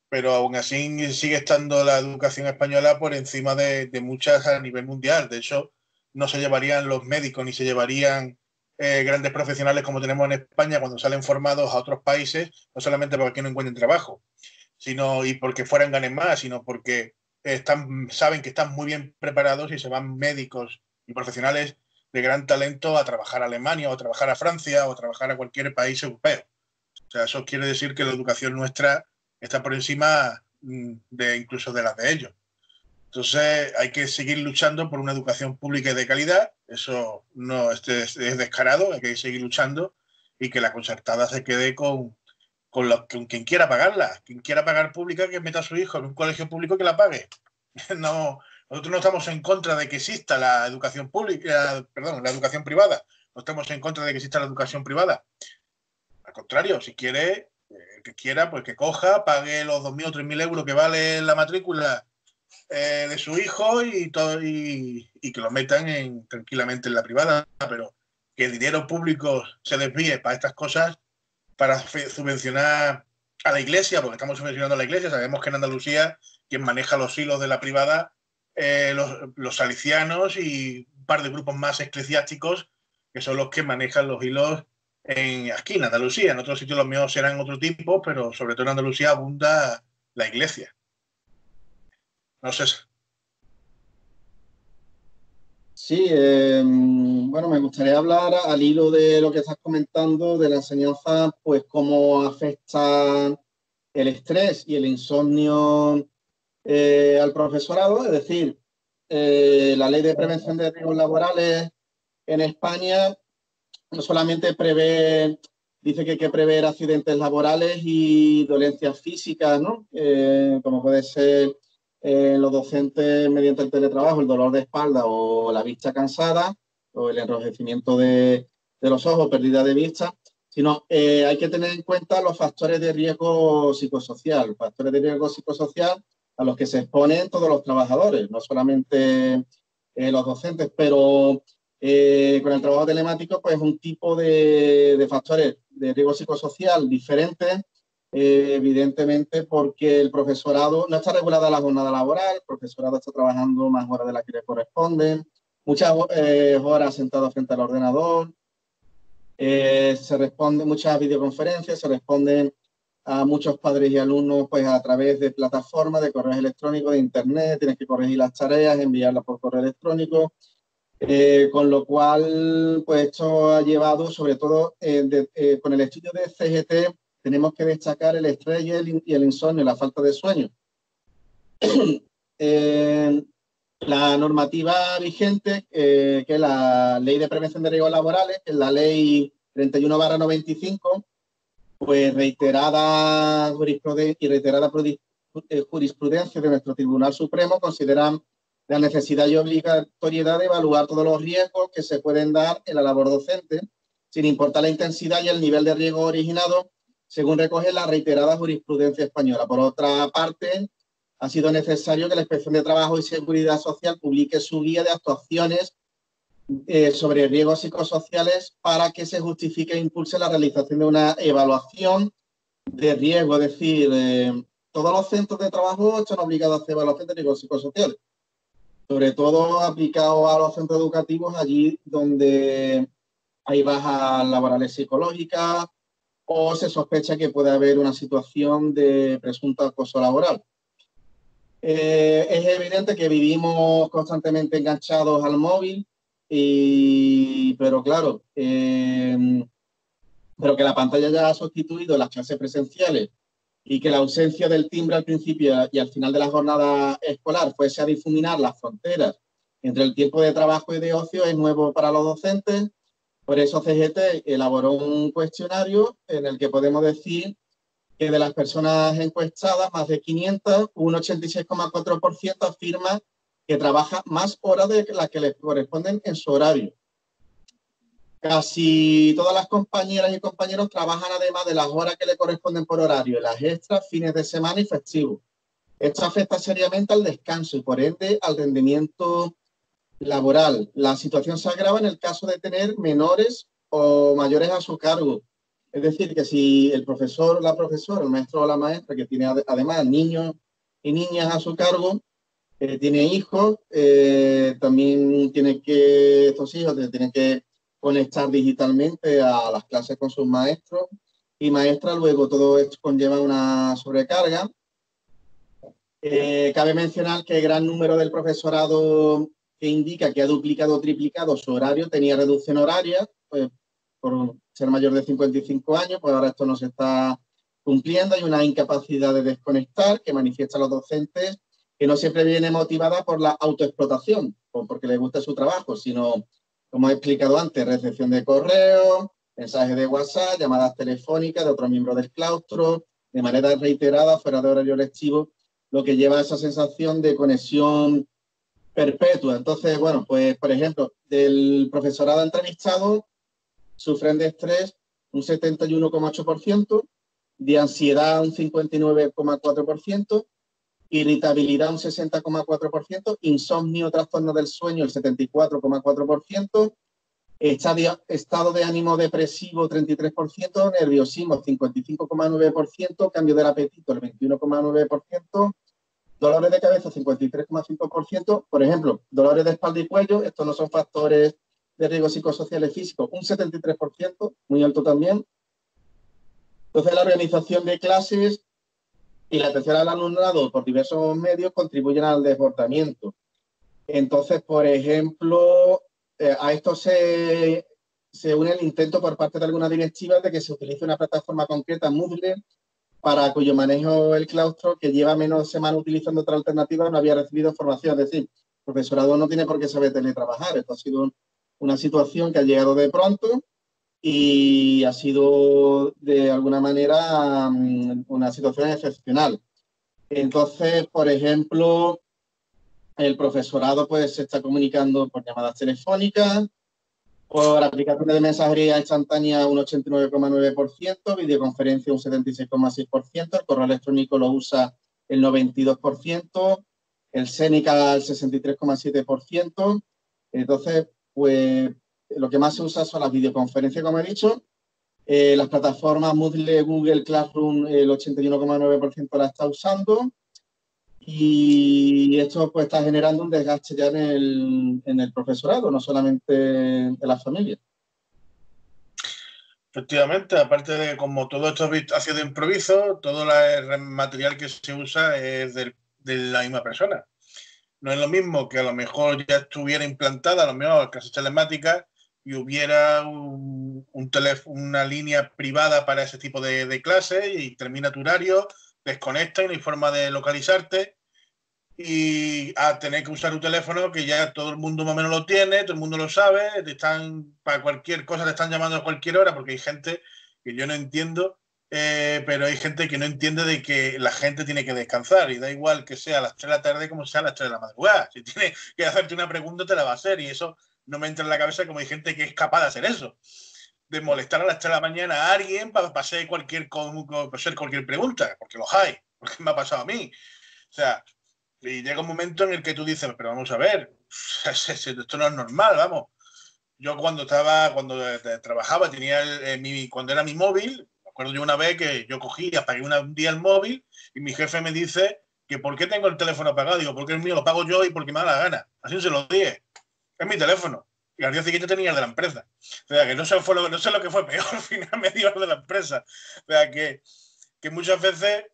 pero aún así sigue estando la educación española por encima de, muchas a nivel mundial. De hecho, no se llevarían los médicos ni se llevarían eh, grandes profesionales como tenemos en España cuando salen formados a otros países, no solamente porque no encuentren trabajo, sino y porque fueran ganen más, sino porque están, saben que están muy bien preparados y se van médicos y profesionales de gran talento a trabajar a Alemania o a trabajar a Francia o a trabajar a cualquier país europeo. O sea, eso quiere decir que la educación nuestra está por encima mm, de incluso de las de ellos. Entonces hay que seguir luchando por una educación pública y de calidad. Eso no es, es descarado, hay que seguir luchando y que la concertada se quede con, con, quien quiera pagarla. Quien quiera pagar pública, que meta a su hijo en un colegio público que la pague. [LAUGHS] No, nosotros no estamos en contra de que exista la educación pública, perdón, la educación privada. No estamos en contra de que exista la educación privada. Al contrario, si quiere, que quiera, pues que coja, pague los 2.000 o 3.000 euros que vale la matrícula eh, de su hijo y, todo, y, que lo metan en, tranquilamente en la privada, pero que el dinero público se desvíe para estas cosas, para subvencionar a la iglesia, porque estamos subvencionando a la iglesia. Sabemos que en Andalucía quien maneja los hilos de la privada, eh, los, salicianos y un par de grupos más eclesiásticos, que son los que manejan los hilos en, aquí en Andalucía. En otros sitios los míos serán otro tipo, pero sobre todo en Andalucía abunda la iglesia. No sé. Sí, eh, bueno, me gustaría hablar al hilo de lo que estás comentando de la enseñanza, pues cómo afecta el estrés y el insomnio eh, al profesorado, es decir, eh, la ley de prevención de riesgos laborales en España no solamente prevé, dice que hay que prever accidentes laborales y dolencias físicas, ¿no? como puede ser los docentes mediante el teletrabajo, el dolor de espalda o la vista cansada o el enrojecimiento de, los ojos, pérdida de vista, sino eh, hay que tener en cuenta los factores de riesgo psicosocial, factores de riesgo psicosocial a los que se exponen todos los trabajadores, no solamente eh, los docentes, pero eh, con el trabajo telemático, pues un tipo de, de factores de riesgo psicosocial diferentes eh, evidentemente porque el profesorado no está regulada la jornada laboral, el profesorado está trabajando más horas de las que le corresponden, muchas eh, horas sentado frente al ordenador, eh, se responde muchas videoconferencias, se responden a muchos padres y alumnos pues a través de plataformas, de correos electrónicos, de internet, tienes que corregir las tareas, enviarlas por correo electrónico, con lo cual pues esto ha llevado sobre todo con el estudio de CGT tenemos que destacar el estrés y el, insomnio, la falta de sueño. [CLEARS THROAT] Eh, la normativa vigente, eh, que es la Ley de Prevención de Riesgos Laborales, que es la Ley 31 95, pues reiterada y reiterada eh, jurisprudencia de nuestro Tribunal Supremo consideran la necesidad y obligatoriedad de evaluar todos los riesgos que se pueden dar en la labor docente, sin importar la intensidad y el nivel de riesgo originado según recoge la reiterada jurisprudencia española. Por otra parte, ha sido necesario que la Inspección de Trabajo y Seguridad Social publique su guía de actuaciones eh, sobre riesgos psicosociales para que se justifique e impulse la realización de una evaluación de riesgo. Es decir, eh, todos los centros de trabajo están obligados a hacer evaluación de riesgos psicosociales, sobre todo aplicado a los centros educativos, allí donde hay bajas laborales psicológicas, o se sospecha que puede haber una situación de presunto acoso laboral. Eh, es evidente que vivimos constantemente enganchados al móvil, y, pero claro, eh, pero que la pantalla ya ha sustituido las clases presenciales y que la ausencia del timbre al principio y al final de la jornada escolar fuese a difuminar las fronteras entre el tiempo de trabajo y de ocio es nuevo para los docentes por eso CGT elaboró un cuestionario en el que podemos decir que de las personas encuestadas, más de 500, un 86,4% afirma que trabaja más horas de las que le corresponden en su horario. Casi todas las compañeras y compañeros trabajan además de las horas que le corresponden por horario, las extras, fines de semana y festivos. Esto afecta seriamente al descanso y por ende al rendimiento laboral. La situación se agrava en el caso de tener menores o mayores a su cargo. Es decir, que si el profesor, la profesora, el maestro o la maestra, que tiene además niños y niñas a su cargo, eh, tiene hijos, eh, también tiene que, estos hijos tienen que conectar digitalmente a las clases con sus maestros y maestras. Luego todo esto conlleva una sobrecarga. Eh, cabe mencionar que el gran número del profesorado que indica que ha duplicado o triplicado su horario, tenía reducción horaria, pues, por ser mayor de 55 años, pues ahora esto no se está cumpliendo, hay una incapacidad de desconectar que manifiesta los docentes que no siempre viene motivada por la autoexplotación o porque les gusta su trabajo, sino, como he explicado antes, recepción de correo, mensajes de WhatsApp, llamadas telefónicas de otros miembros del claustro, de manera reiterada, fuera de horario lectivo, lo que lleva a esa sensación de conexión perpetua. Entonces, bueno, pues por ejemplo, del profesorado entrevistado sufren de estrés un 71,8%, de ansiedad un 59,4%, irritabilidad un 60,4%, insomnio, trastorno del sueño el 74,4%, Estado de ánimo depresivo 33%, nerviosismo 55,9%, cambio del apetito el 21,9%, dolores de cabeza 53,5%, por ejemplo, dolores de espalda y cuello, estos no son factores de riesgo psicosociales físicos, un 73%, muy alto también. Entonces, la organización de clases y la atención al alumnado por diversos medios contribuyen al desbordamiento. Entonces, por ejemplo, eh, a esto se, se, une el intento por parte de algunas directivas de que se utilice una plataforma concreta, Moodle, para cuyo manejo el claustro, que lleva menos semanas utilizando otra alternativa, no había recibido formación. Es decir, el profesorado no tiene por qué saber teletrabajar. Esto ha sido una situación que ha llegado de pronto y ha sido de alguna manera mm, una situación excepcional. Entonces, por ejemplo, el profesorado pues se está comunicando por llamadas telefónicas, por aplicaciones de mensajería instantánea un 89,9%, videoconferencia un 76,6%, el correo electrónico lo usa el 92%, el Seneca el 63,7%. Entonces, pues lo que más se usa son las videoconferencias, como he dicho. Eh, las plataformas Moodle, Google Classroom, el 81,9% la está usando. Y esto pues está generando un desgaste ya en el, en el profesorado, no solamente de las familias. Efectivamente, aparte de como todo esto ha sido de improviso, todo el material que se usa es de, la misma persona. No es lo mismo que a lo mejor ya estuviera implantada, a lo mejor clases telemáticas y hubiera un, teléfono, una línea privada para ese tipo de, de clases y termina tu horario, desconecta y no hay forma de localizarte y a tener que usar un teléfono que ya todo el mundo más o menos lo tiene, todo el mundo lo sabe, te están, para cualquier cosa te están llamando a cualquier hora porque hay gente que yo no entiendo eh, pero hay gente que no entiende de que la gente tiene que descansar y da igual que sea a las 3 de la tarde como sea a las 3 de la madrugada. Si tiene que hacerte una pregunta, te la va a hacer y eso no me entra en la cabeza como hay gente que es capaz de hacer eso. De molestar a las 3 de la mañana a alguien para, hacer cualquier, para hacer cualquier pregunta, porque los hay, porque me ha pasado a mí. O sea, y llega un momento en el que tú dices, pero vamos a ver, [LAUGHS] esto no es normal, vamos. Yo cuando estaba, cuando trabajaba, tenía mi, cuando era mi móvil, acuerdo yo una vez que yo cogí, apagué un día el móvil y mi jefe me dice que por qué tengo el teléfono apagado. Digo, porque el mío lo pago yo y porque me da la gana. Así se lo dije. Es mi teléfono. Y al día siguiente tenía el de la empresa. O sea, que no sé, lo, no sé lo que fue peor, [LAUGHS] al final me dio el de la empresa. O sea, que, que muchas veces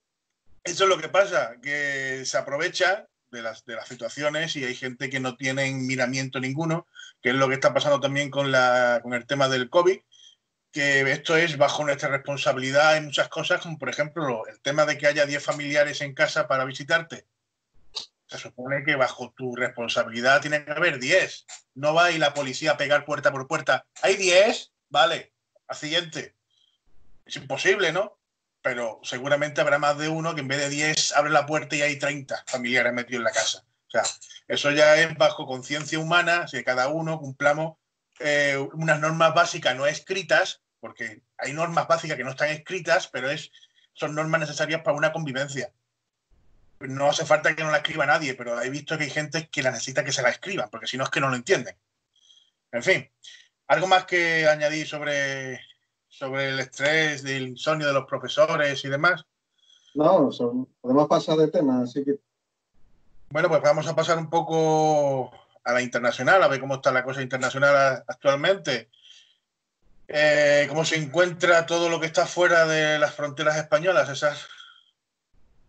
eso es lo que pasa, que se aprovecha de las, de las situaciones y hay gente que no tiene miramiento ninguno, que es lo que está pasando también con, la, con el tema del COVID, que esto es bajo nuestra responsabilidad en muchas cosas, como por ejemplo el tema de que haya 10 familiares en casa para visitarte. Se supone que bajo tu responsabilidad tiene que haber 10. No va y la policía a pegar puerta por puerta. ¿Hay 10? Vale, al. Es imposible, ¿no? Pero seguramente habrá más de uno que en vez de 10 abre la puerta y hay 30 familiares metidos en la casa. O sea, eso ya es bajo conciencia humana, si cada uno cumplamos eh, unas normas básicas no escritas porque hay normas básicas que no están escritas, pero es, son normas necesarias para una convivencia. No hace falta que no la escriba nadie, pero he visto que hay gente que la necesita que se la escriban, porque si no es que no lo entienden. En fin, ¿algo más que añadir sobre, sobre el estrés, del insomnio de los profesores y demás? No, podemos pasar de tema, así que... Bueno, pues vamos a pasar un poco a la internacional, a ver cómo está la cosa internacional actualmente. Eh, cómo se encuentra todo lo que está fuera de las fronteras españolas, esas.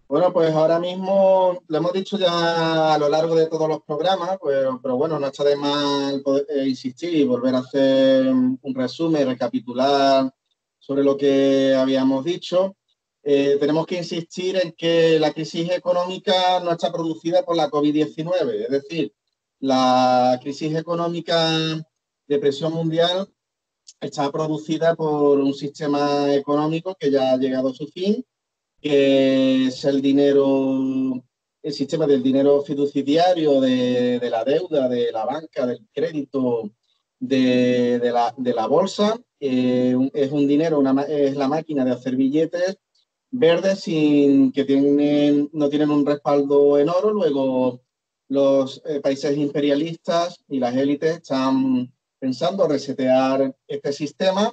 Bueno, pues ahora mismo lo hemos dicho ya a lo largo de todos los programas, pero, pero bueno, no está de mal eh, insistir y volver a hacer un resumen, recapitular sobre lo que habíamos dicho. Eh, tenemos que insistir en que la crisis económica no está producida por la COVID-19, es decir, la crisis económica de presión mundial está producida por un sistema económico que ya ha llegado a su fin, que es el dinero, el sistema del dinero fiduciario, de, la deuda, de la banca, del crédito, de, la, bolsa. Es un dinero, es la máquina de hacer billetes verdes sin que tienen, no tienen un respaldo en oro. Luego los eh, países imperialistas y las élites están pensando resetear este sistema.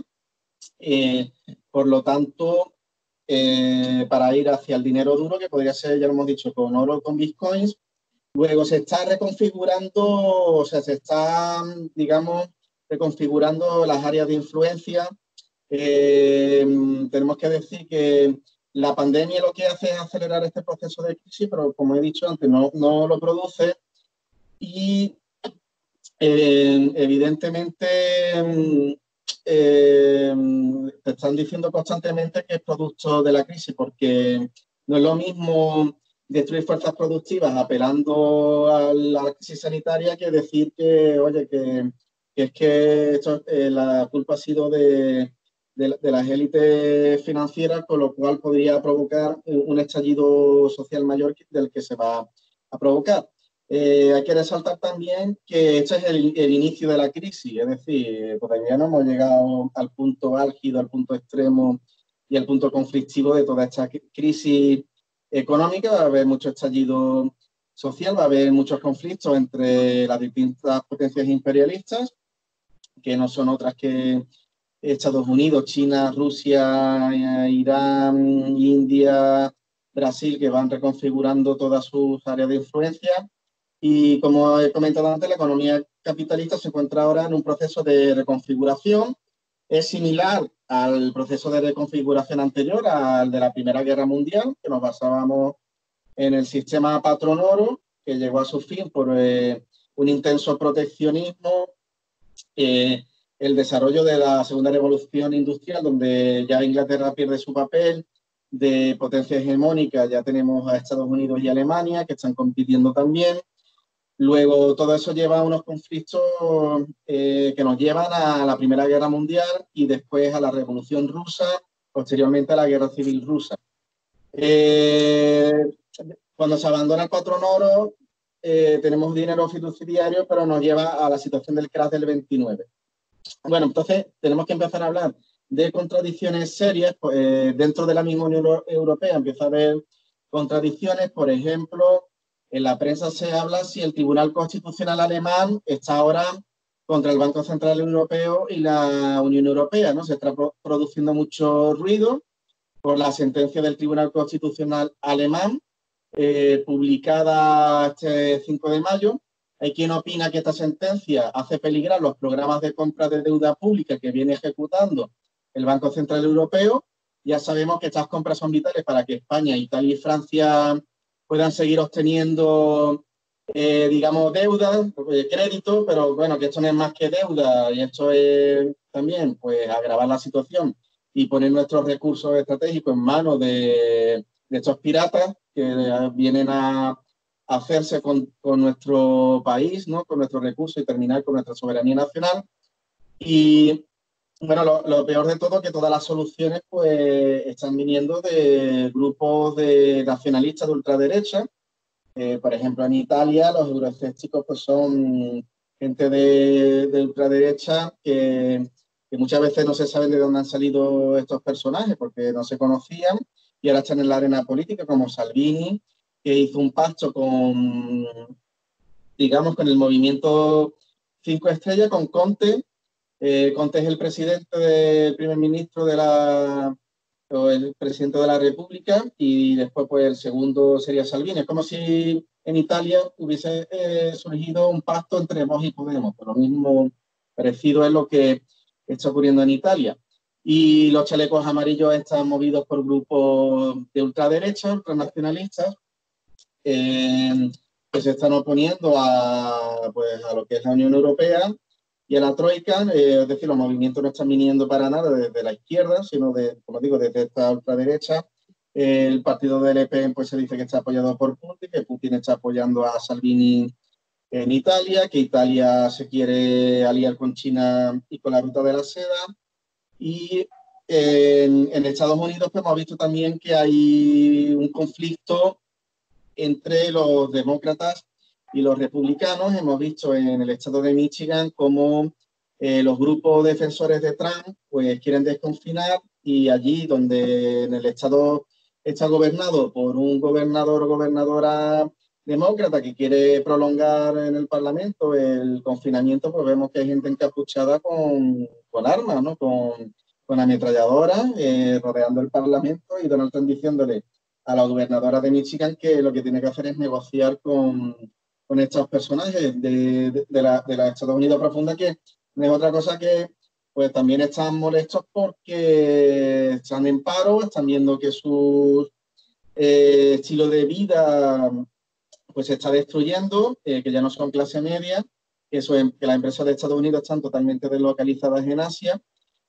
Eh, por lo tanto, eh, para ir hacia el dinero duro, que podría ser, ya lo hemos dicho, con oro, con bitcoins. Luego se está reconfigurando, o sea, se está, digamos, reconfigurando las áreas de influencia. Eh, tenemos que decir que la pandemia lo que hace es acelerar este proceso de crisis, pero como he dicho antes, no, no lo produce. Y eh, evidentemente eh, te están diciendo constantemente que es producto de la crisis, porque no es lo mismo destruir fuerzas productivas apelando a la crisis sanitaria que decir que, oye, que, es que eh, la culpa ha sido de, las élites financieras, con lo cual podría provocar un estallido social mayor del que se va a provocar. Eh, hay que resaltar también que este es el, inicio de la crisis, es decir, todavía no hemos llegado al punto álgido, al punto extremo y al punto conflictivo de toda esta crisis económica. Va a haber mucho estallido social, va a haber muchos conflictos entre las distintas potencias imperialistas, que no son otras que Estados Unidos, China, Rusia, Irán, India, Brasil, que van reconfigurando todas sus áreas de influencia y como he comentado antes, la economía capitalista se encuentra ahora en un proceso de reconfiguración. Es similar al proceso de reconfiguración anterior, al de la Primera Guerra Mundial, que nos basábamos en el sistema patronoro, que llegó a su fin por eh, un intenso proteccionismo, eh, el desarrollo de la Segunda Revolución Industrial, donde ya Inglaterra pierde su papel de potencia hegemónica, ya tenemos a Estados Unidos y Alemania, que están compitiendo también, Luego, todo eso lleva a unos conflictos eh, que nos llevan a la Primera Guerra Mundial y después a la Revolución Rusa, posteriormente a la Guerra Civil Rusa. Eh, cuando se abandona el patrón eh, tenemos dinero fiduciario, pero nos lleva a la situación del crash del 29. Bueno, entonces tenemos que empezar a hablar de contradicciones serias. Pues, dentro de la misma Unión Europea empieza a haber contradicciones, por ejemplo, en la prensa se habla si el Tribunal Constitucional alemán está ahora contra el Banco Central Europeo y la Unión Europea, ¿no? Se está produciendo mucho ruido por la sentencia del Tribunal Constitucional alemán, eh, publicada este 5 de mayo. Hay quien opina que esta sentencia hace peligrar los programas de compra de deuda pública que viene ejecutando el Banco Central Europeo. Ya sabemos que estas compras son vitales para que España, Italia y Francia puedan seguir obteniendo, eh, digamos, deuda, eh, crédito, pero bueno, que esto no es más que deuda y esto es también, pues, agravar la situación y poner nuestros recursos estratégicos en manos de, estos piratas que vienen a, hacerse con, nuestro país, ¿no? con nuestros recursos y terminar con nuestra soberanía nacional. Y bueno, lo, peor de todo es que todas las soluciones pues están viniendo de grupos de nacionalistas de ultraderecha. Eh, por ejemplo, en Italia los euroescépticos pues son gente de, ultraderecha que, muchas veces no se saben de dónde han salido estos personajes porque no se conocían y ahora están en la arena política como Salvini, que hizo un pacto con, digamos, con el movimiento Cinco Estrellas, con Conte, eh, Conte es el presidente del primer ministro de la, o el presidente de la República y después pues el segundo sería Salvini. Es como si en Italia hubiese eh, surgido un pacto entre Vox y Podemos, pero lo mismo parecido es lo que está ocurriendo en Italia. Y los chalecos amarillos están movidos por grupos de ultraderecha, ultranacionalistas, eh, que se están oponiendo a, pues, a lo que es la Unión Europea y a la Troika, eh, es decir, los movimientos no están viniendo para nada desde la izquierda, sino, de, como digo, desde esta ultraderecha. El partido del EP pues, se dice que está apoyado por Putin, que Putin está apoyando a Salvini en Italia, que Italia se quiere aliar con China y con la ruta de la seda. Y en, en Estados Unidos pues, hemos visto también que hay un conflicto entre los demócratas y los republicanos hemos visto en el estado de Michigan cómo eh, los grupos defensores de Trump pues quieren desconfinar y allí donde en el estado está gobernado por un gobernador o gobernadora demócrata que quiere prolongar en el Parlamento el confinamiento, pues vemos que hay gente encapuchada con, con armas, ¿no? Con, con ametralladoras, eh, rodeando el Parlamento y Donald Trump diciéndole a la gobernadora de Michigan que lo que tiene que hacer es negociar con, con estos personajes de, de, de, la, de la Estados profunda, que no es otra cosa que pues también están molestos porque están en paro, están viendo que su eh, estilo de vida pues se está destruyendo, eh, que ya no son clase media, que, eso, que las empresas de Estados Unidos están totalmente deslocalizadas en Asia.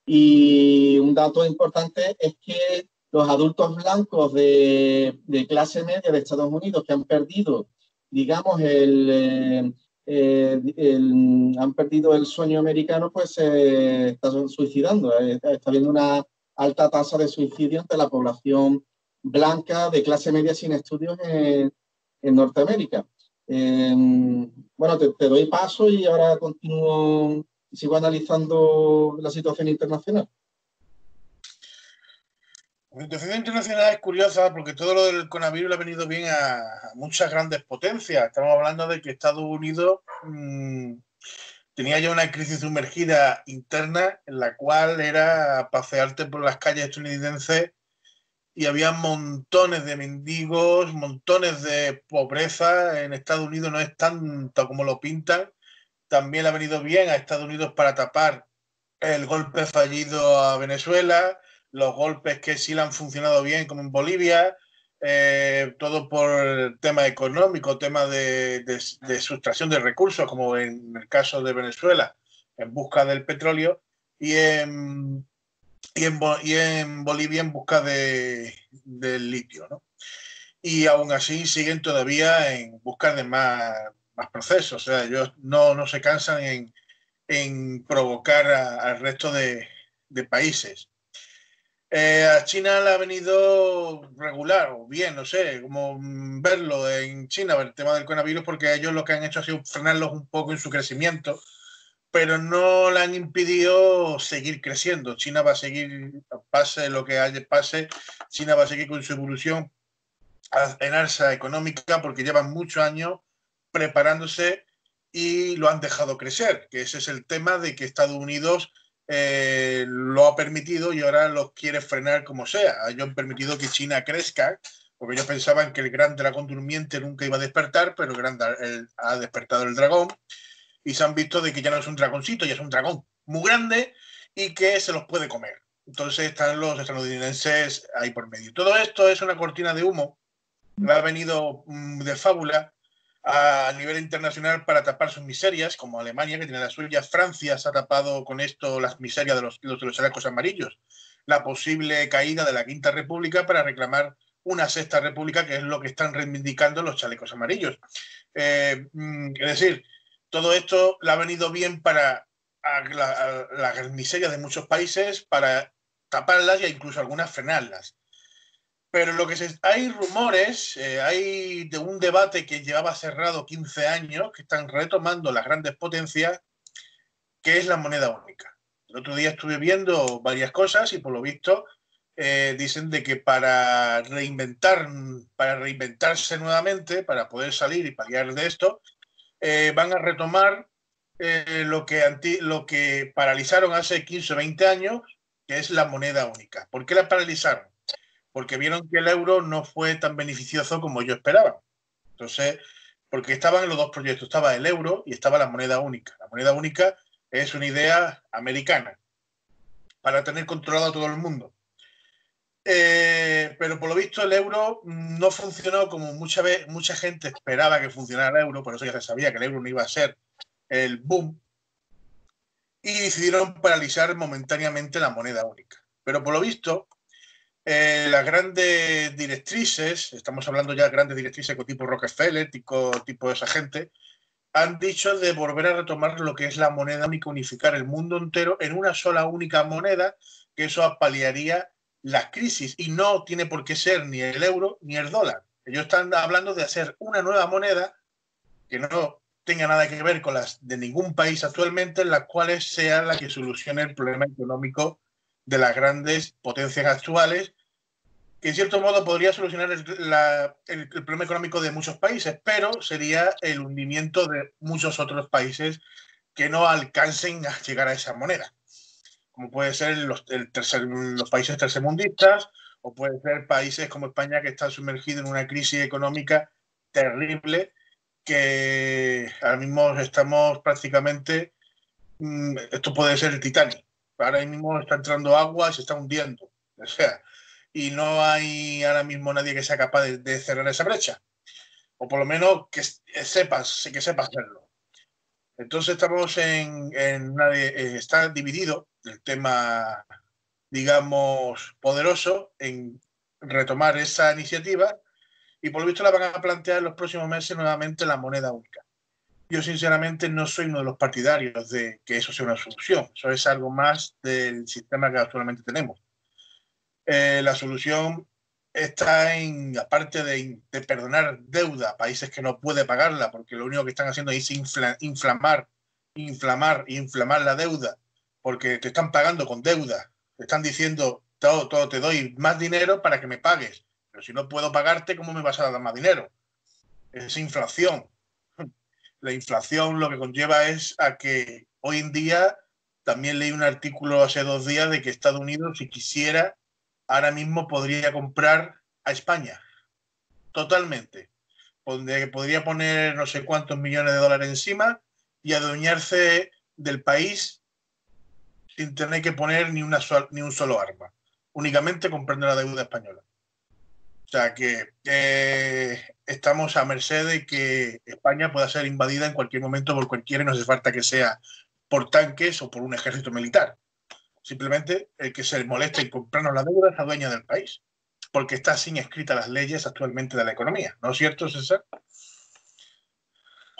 Y un dato importante es que los adultos blancos de, de clase media de Estados Unidos que han perdido, digamos, el, eh, eh, el, han perdido el sueño americano, pues se está suicidando. Eh, está habiendo una alta tasa de suicidio entre la población blanca de clase media sin estudios en, en Norteamérica. Eh, bueno, te, te, doy paso y ahora continúo, sigo analizando la situación internacional. La situación internacional es curiosa porque todo lo del coronavirus le ha venido bien a, muchas grandes potencias. Estamos hablando de que Estados Unidos mmm, tenía ya una crisis sumergida interna en la cual era pasearte por las calles estadounidenses y había montones de mendigos, montones de pobreza. En Estados Unidos no es tanto como lo pintan. También le ha venido bien a Estados Unidos para tapar el golpe fallido a Venezuela los golpes que sí han funcionado bien, como en Bolivia, eh, todo por tema económico, tema de, de, de, sustracción de recursos, como en el caso de Venezuela, en busca del petróleo, y en, y en, y en Bolivia en busca de, del litio. ¿no? Y aún así siguen todavía en busca de más, procesos, o sea, ellos no, no se cansan en, en provocar al resto de países. Eh, a China le ha venido regular o bien, no sé, como verlo en China, el tema del coronavirus, porque ellos lo que han hecho ha sido frenarlos un poco en su crecimiento, pero no le han impedido seguir creciendo. China va a seguir, pase lo que haya, pase, China va a seguir con su evolución en alza económica porque llevan muchos años preparándose y lo han dejado crecer, que ese es el tema de que Estados Unidos eh, lo ha permitido y ahora lo quiere frenar como sea. Ellos han permitido que China crezca, porque ellos pensaban que el gran dragón durmiente nunca iba a despertar, pero el gran, el, ha despertado el dragón y se han visto de que ya no es un dragoncito, ya es un dragón muy grande y que se los puede comer. Entonces están los estadounidenses ahí por medio. Todo esto es una cortina de humo ha venido mm, de fábula a nivel internacional para tapar sus miserias, como Alemania, que tiene las suyas, Francia se ha tapado con esto las miserias de los, de los chalecos amarillos, la posible caída de la Quinta República para reclamar una sexta república, que es lo que están reivindicando los chalecos amarillos. Eh, es decir, todo esto le ha venido bien para las la miserias de muchos países, para taparlas e incluso algunas frenarlas. Pero lo que se, hay rumores, eh, hay de un debate que llevaba cerrado 15 años, que están retomando las grandes potencias, que es la moneda única. El otro día estuve viendo varias cosas y por lo visto eh, dicen de que para reinventar, para reinventarse nuevamente, para poder salir y paliar de esto, eh, van a retomar lo, que anti, lo que paralizaron hace 15 o 20 años, que es la moneda única. ¿Por qué la paralizaron? Porque vieron que el euro no fue tan beneficioso como yo esperaba. Entonces, porque estaban los dos proyectos, estaba el euro y estaba la moneda única. La moneda única es una idea americana para tener controlado a todo el mundo. Eh, pero por lo visto el euro no funcionó como mucha, mucha gente esperaba que funcionara el euro, por eso ya se sabía que el euro no iba a ser el boom, y decidieron paralizar momentáneamente la moneda única. Pero por lo visto, eh, las grandes directrices, estamos hablando ya de grandes directrices tipo Rockefeller, tipo, tipo esa gente, han dicho de volver a retomar lo que es la moneda única, unificar el mundo entero en una sola única moneda, que eso apalearía las crisis y no tiene por qué ser ni el euro ni el dólar. Ellos están hablando de hacer una nueva moneda que no tenga nada que ver con las de ningún país actualmente, en las cuales sea la que solucione el problema económico de las grandes potencias actuales que en cierto modo podría solucionar el, problema económico de muchos países, pero sería el hundimiento de muchos otros países que no alcancen a llegar a esa moneda, como puede ser los, los países tercermundistas o puede ser países como España que están sumergidos en una crisis económica terrible que ahora mismo estamos prácticamente, mm, esto puede ser el Titanic, ahora mismo está entrando agua y se está hundiendo. O sea, y no hay ahora mismo nadie que sea capaz de, cerrar esa brecha. O por lo menos que sepas, que sepa hacerlo. Entonces estamos en, en eh, está dividido el tema, digamos, poderoso en retomar esa iniciativa y por lo visto la van a plantear en los próximos meses nuevamente la moneda única. Yo sinceramente no soy uno de los partidarios de que eso sea una solución. Eso es algo más del sistema que actualmente tenemos. Eh, la solución está en, aparte de, perdonar deuda a países que no puede pagarla, porque lo único que están haciendo es inflamar, inflamar, inflamar la deuda, porque te están pagando con deuda. Te están diciendo, todo, todo, te doy más dinero para que me pagues. Pero si no puedo pagarte, ¿cómo me vas a dar más dinero? Es inflación. La inflación lo que conlleva es a que hoy en día, también leí un artículo hace dos días de que Estados Unidos, si quisiera, ahora mismo podría comprar a España. Totalmente. Podría poner no sé cuántos millones de dólares encima y adueñarse del país sin tener que poner ni, una ni un solo arma. Únicamente comprando la deuda española. O sea que eh, estamos a merced de que España pueda ser invadida en cualquier momento por cualquiera y no hace falta que sea por tanques o por un ejército militar. Simplemente el que se moleste en comprarnos la deuda es la dueña del país, porque está sin escritas las leyes actualmente de la economía. ¿No es cierto, César?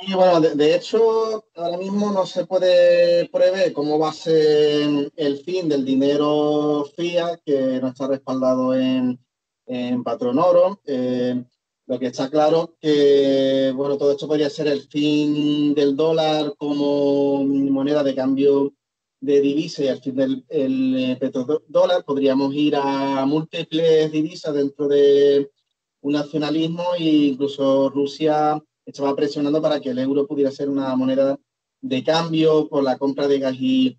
Y bueno, de, hecho, ahora mismo no se puede prever cómo va a ser el fin del dinero fiat que no está respaldado en, en patrón oro. Eh, lo que está claro que bueno, todo esto podría ser el fin del dólar como moneda de cambio de divisa y al fin del el eh, petrodólar podríamos ir a múltiples divisas dentro de un nacionalismo e incluso Rusia estaba presionando para que el euro pudiera ser una moneda de cambio por la compra de gas y,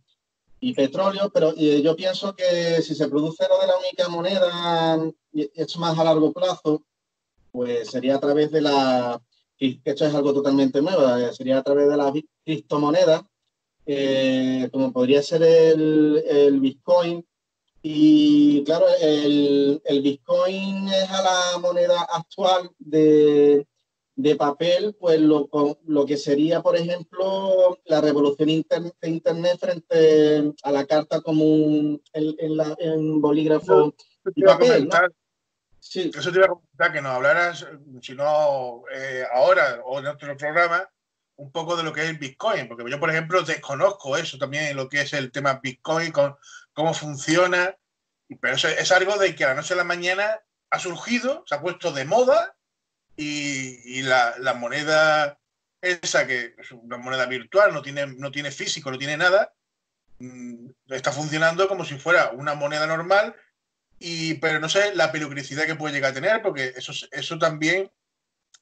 petróleo, pero eh, yo pienso que si se produce lo de la única moneda, y esto más a largo plazo, pues sería a través de la, esto es algo totalmente nuevo, eh, sería a través de la criptomoneda eh, como podría ser el, Bitcoin. Y claro, el, Bitcoin es a la moneda actual de, papel, pues lo, lo, que sería, por ejemplo, la revolución de Internet frente a la carta común en, la, en bolígrafo. y papel, sí. Eso te iba a comentar, que nos hablaras, si no eh, ahora o en otro programa, un poco de lo que es el Bitcoin, porque yo, por ejemplo, desconozco eso también, lo que es el tema Bitcoin, con, cómo funciona, pero eso es algo de que a la noche a la mañana ha surgido, se ha puesto de moda y, la, moneda esa, que es una moneda virtual, no tiene, no tiene físico, no tiene nada, mm, está funcionando como si fuera una moneda normal, y, pero no sé la peligrosidad que puede llegar a tener, porque eso, eso también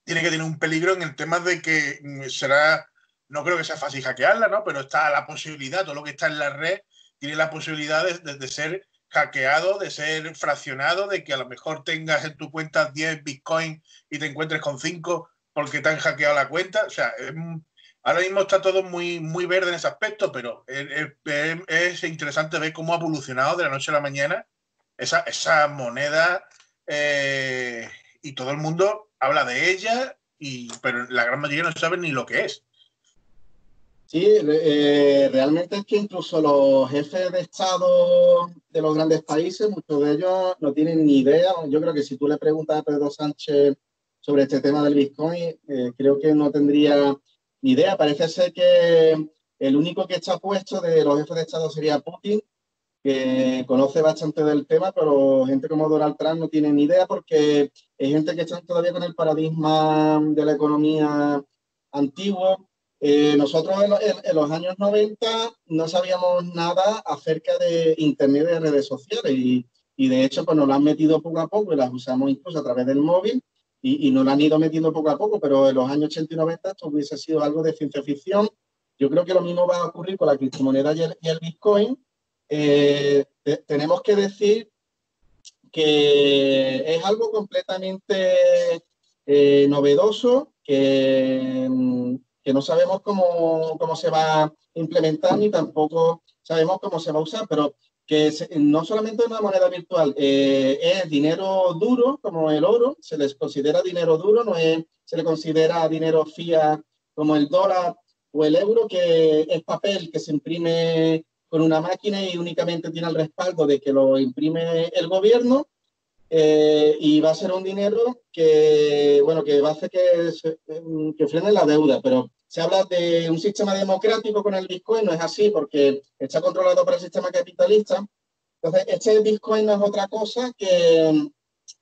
tiene que tener un peligro en el tema de que mm, será, no creo que sea fácil hackearla, ¿no? Pero está la posibilidad, todo lo que está en la red tiene la posibilidad de, ser hackeado, de ser fraccionado, de que a lo mejor tengas en tu cuenta 10 Bitcoin y te encuentres con 5 porque te han hackeado la cuenta. O sea, ahora mismo está todo muy, muy verde en ese aspecto, pero es, interesante ver cómo ha evolucionado de la noche a la mañana esa, esa moneda eh, y todo el mundo habla de ella, y, pero la gran mayoría no sabe ni lo que es. Sí, eh, realmente es que incluso los jefes de Estado de los grandes países, muchos de ellos no tienen ni idea. Yo creo que si tú le preguntas a Pedro Sánchez sobre este tema del Bitcoin, eh, creo que no tendría ni idea. Parece ser que el único que está puesto de los jefes de Estado sería Putin, que conoce bastante del tema, pero gente como Donald Trump no tiene ni idea porque hay gente que está todavía con el paradigma de la economía antiguo. Eh, nosotros en, los años 90 no sabíamos nada acerca de Internet y redes sociales y de hecho pues nos lo han metido poco a poco y las usamos incluso a través del móvil y, y nos lo han ido metiendo poco a poco, pero en los años 80 y 90 esto hubiese sido algo de ciencia ficción. Yo creo que lo mismo va a ocurrir con la criptomoneda y el, Bitcoin. Eh, tenemos que decir que es algo completamente eh, novedoso, que, que, no sabemos cómo, cómo se va a implementar ni tampoco sabemos cómo se va a usar, pero que no solamente una moneda virtual, eh, es dinero duro, como el oro, se les considera dinero duro, no es, se le considera dinero fiat como el dólar o el euro, que es papel que se imprime con una máquina y únicamente tiene el respaldo de que lo imprime el gobierno. Eh, y va a ser un dinero que, bueno, que va a hacer que, que frene la deuda, pero se habla de un sistema democrático con el Bitcoin, no es así porque está controlado por el sistema capitalista. Entonces, este Bitcoin no es otra cosa que mm,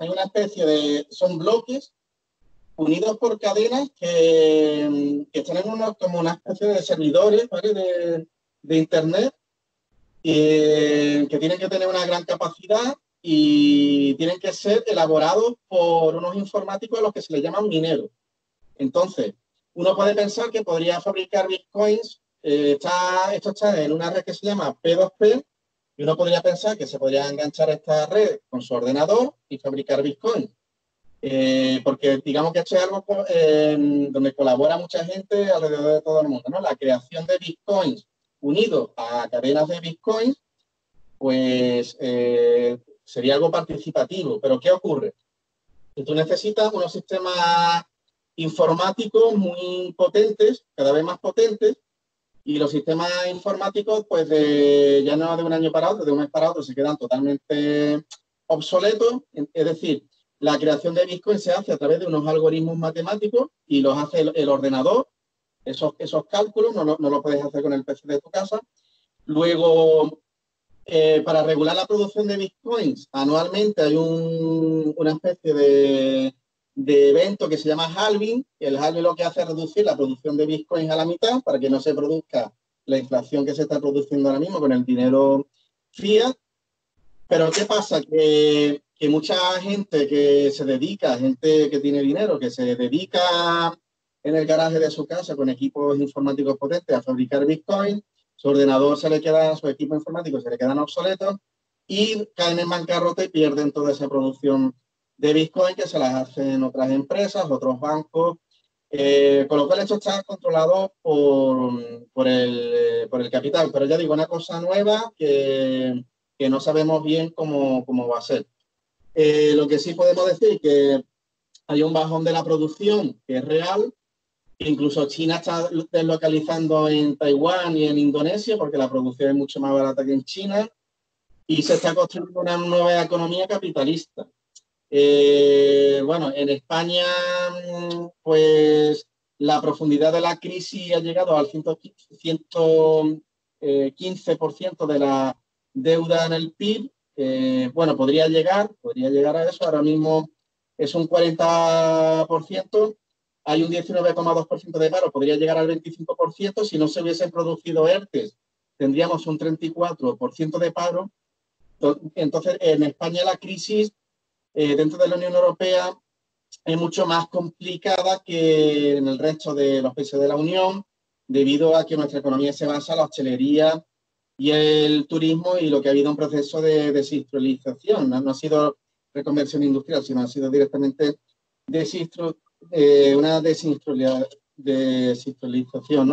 hay una especie de, son bloques unidos por cadenas que, mm, que están unos, como una especie de servidores de, de, Internet que tienen que tener una gran capacidad y tienen que ser elaborados por unos informáticos a los que se les llaman mineros. Entonces, uno puede pensar que podría fabricar bitcoins. Eh, está, esto está en una red que se llama P2P y uno podría pensar que se podría enganchar esta red con su ordenador y fabricar bitcoins. Eh, porque digamos que esto es algo eh, donde colabora mucha gente alrededor de todo el mundo, ¿no? La creación de bitcoins unido a cadenas de bitcoins, pues sería algo participativo. Pero ¿qué ocurre? Que tú necesitas unos sistemas informáticos muy potentes, cada vez más potentes, y los sistemas informáticos, pues ya no de un año para otro, de un mes para otro, se quedan totalmente obsoletos. Es decir, la creación de Bitcoin se hace a través de unos algoritmos matemáticos y los hace el, ordenador. Esos, esos cálculos no, no lo puedes hacer con el PC de tu casa. Luego, eh, para regular la producción de bitcoins, anualmente hay una especie de, evento que se llama halving. El halving lo que hace es reducir la producción de bitcoins a la mitad para que no se produzca la inflación que se está produciendo ahora mismo con el dinero fiat. Pero ¿qué pasa? Que, que mucha gente que se dedica, gente que tiene dinero, que se dedica en el garaje de su casa con equipos informáticos potentes a fabricar bitcoin, su ordenador se le queda, su equipo informático se le quedan obsoletos y caen en bancarrota y pierden toda esa producción de Bitcoin que se las hacen otras empresas, otros bancos, eh, con lo cual esto está controlado por, por, el, por, el, capital. Pero ya digo, una cosa nueva que, que no sabemos bien cómo, cómo va a ser. Eh, lo que sí podemos decir que hay un bajón de la producción que es real. Incluso China está deslocalizando en Taiwán y en Indonesia porque la producción es mucho más barata que en China. Y se está construyendo una nueva economía capitalista. Eh, bueno, en España, pues la profundidad de la crisis ha llegado al 115% eh, de la deuda en el PIB. Bueno, podría llegar, podría llegar a eso. Ahora mismo es un 40%, hay un 19,2% de paro, podría llegar al 25%. Si no se hubiesen producido ERTES, tendríamos un 34% de paro. Entonces, en España la crisis eh, dentro de la Unión Europea es mucho más complicada que en el resto de los países de la Unión, debido a que nuestra economía se basa en la hostelería y el turismo y lo que ha habido un proceso de desindustrialización. No, ha sido reconversión industrial, sino ha sido directamente eh, una desindustrialización,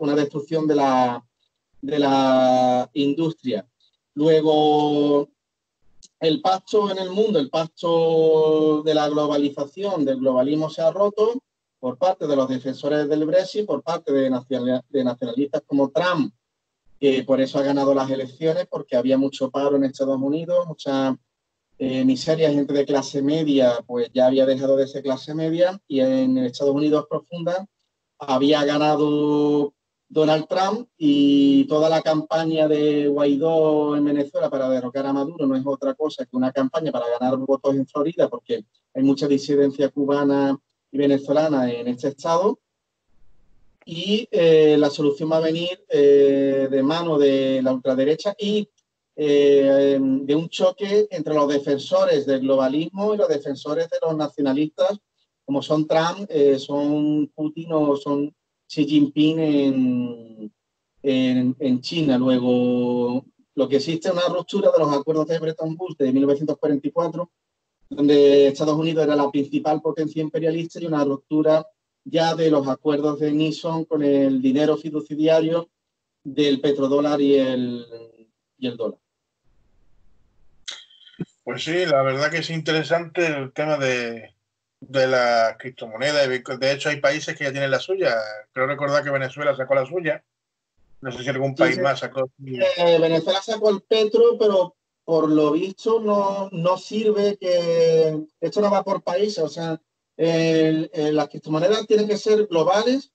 una destrucción de la, de industria. Luego, el pacto en el mundo, el pacto de la globalización, del globalismo se ha roto por parte de los defensores del Brexit, por parte de, nacionalistas como Trump, que por eso ha ganado las elecciones, porque había mucho paro en Estados Unidos, mucha eh, miseria, gente de clase media, pues ya había dejado de ser clase media, y en Estados Unidos profunda había ganado Donald Trump y toda la campaña de Guaidó en Venezuela para derrocar a Maduro no es otra cosa que una campaña para ganar votos en Florida, porque hay mucha disidencia cubana y venezolana en este estado. Y eh, la solución va a venir eh, de mano de la ultraderecha y eh, de un choque entre los defensores del globalismo y los defensores de los nacionalistas, como son Trump, eh, son Putin o son Xi Jinping en, en, en, China. Luego, lo que existe es una ruptura de los acuerdos de Bretton Woods de 1944, donde Estados Unidos era la principal potencia imperialista y una ruptura ya de los acuerdos de Nixon con el dinero fiduciario del petrodólar y el, y el dólar. Pues sí, la verdad que es interesante el tema de, de la criptomoneda. De hecho, hay países que ya tienen la suya. Creo recordar que Venezuela sacó la suya. No sé si algún país más sacó. Eh, Venezuela sacó el petro, pero por lo visto no, no sirve que esto no va por países. O sea, las criptomonedas tienen que ser globales.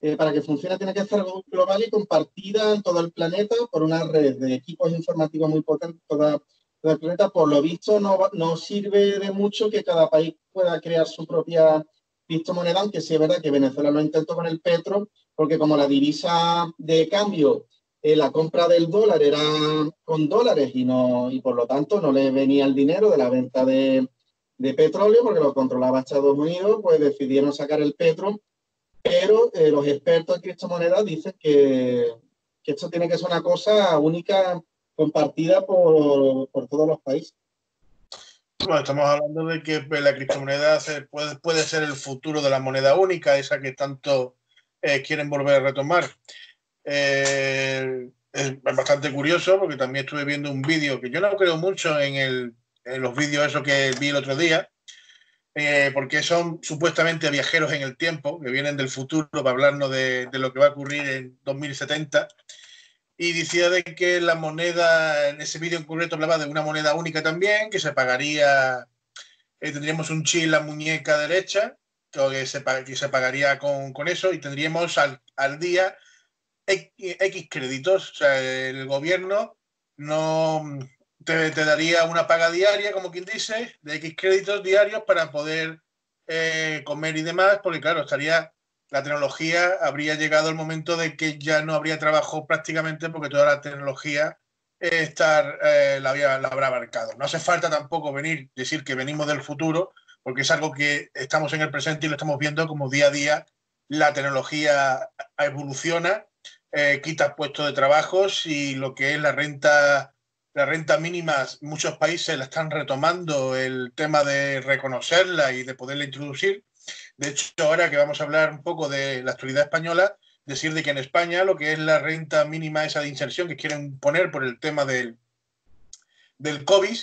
Eh, para que funcione tiene que ser global y compartida en todo el planeta por una red de equipos informativos muy potentes, toda del planeta, por lo visto, no, no sirve de mucho que cada país pueda crear su propia criptomoneda, aunque sí es verdad que Venezuela lo intentó con el petro, porque como la divisa de cambio, eh, la compra del dólar era con dólares y, no, y por lo tanto no le venía el dinero de la venta de, de petróleo, porque lo controlaba Estados Unidos, pues decidieron sacar el petro, pero eh, los expertos en criptomonedas dicen que, que esto tiene que ser una cosa única compartida por, todos los países. Bueno, estamos hablando de que pues, la criptomoneda puede, puede, ser el futuro de la moneda única, esa que tanto eh, quieren volver a retomar. Eh, es bastante curioso porque también estuve viendo un vídeo que yo no creo mucho en, el, en los vídeos eso que vi el otro día, eh, porque son supuestamente viajeros en el tiempo, que vienen del futuro para hablarnos de, de lo que va a ocurrir en 2070 y decía de que la moneda, en ese vídeo en concreto hablaba de una moneda única también, que se pagaría, eh, tendríamos un chi en la muñeca derecha, que se, que se pagaría con, con, eso, y tendríamos al, al día X, créditos. O sea, el gobierno no te, daría una paga diaria, como quien dice, de X créditos diarios para poder eh, comer y demás, porque claro, estaría la tecnología habría llegado el momento de que ya no habría trabajo prácticamente porque toda la tecnología estar, eh, la habrá abarcado. No hace falta tampoco venir, decir que venimos del futuro, porque es algo que estamos en el presente y lo estamos viendo como día a día la tecnología evoluciona, eh, quita puestos de trabajos y lo que es la renta, la renta mínima, muchos países la están retomando el tema de reconocerla y de poderla introducir de hecho, ahora que vamos a hablar un poco de la actualidad española, decir de que en España lo que es la renta mínima esa de inserción que quieren poner por el tema del, del COVID,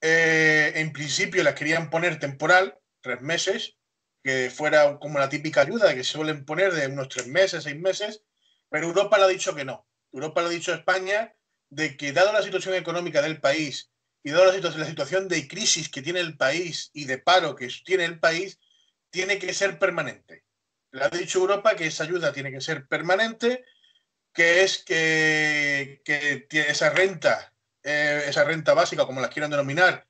eh, en principio la querían poner temporal, tres meses, que fuera como la típica ayuda que suelen poner de unos tres meses, seis meses, pero Europa le ha dicho que no. Europa le ha dicho a España de que dado la situación económica del país y dado la la situación de crisis que tiene el país y de paro que tiene el país, tiene que ser permanente. Le ha dicho Europa que esa ayuda tiene que ser permanente, que es que, que esa renta, eh, esa renta básica, como la quieran denominar,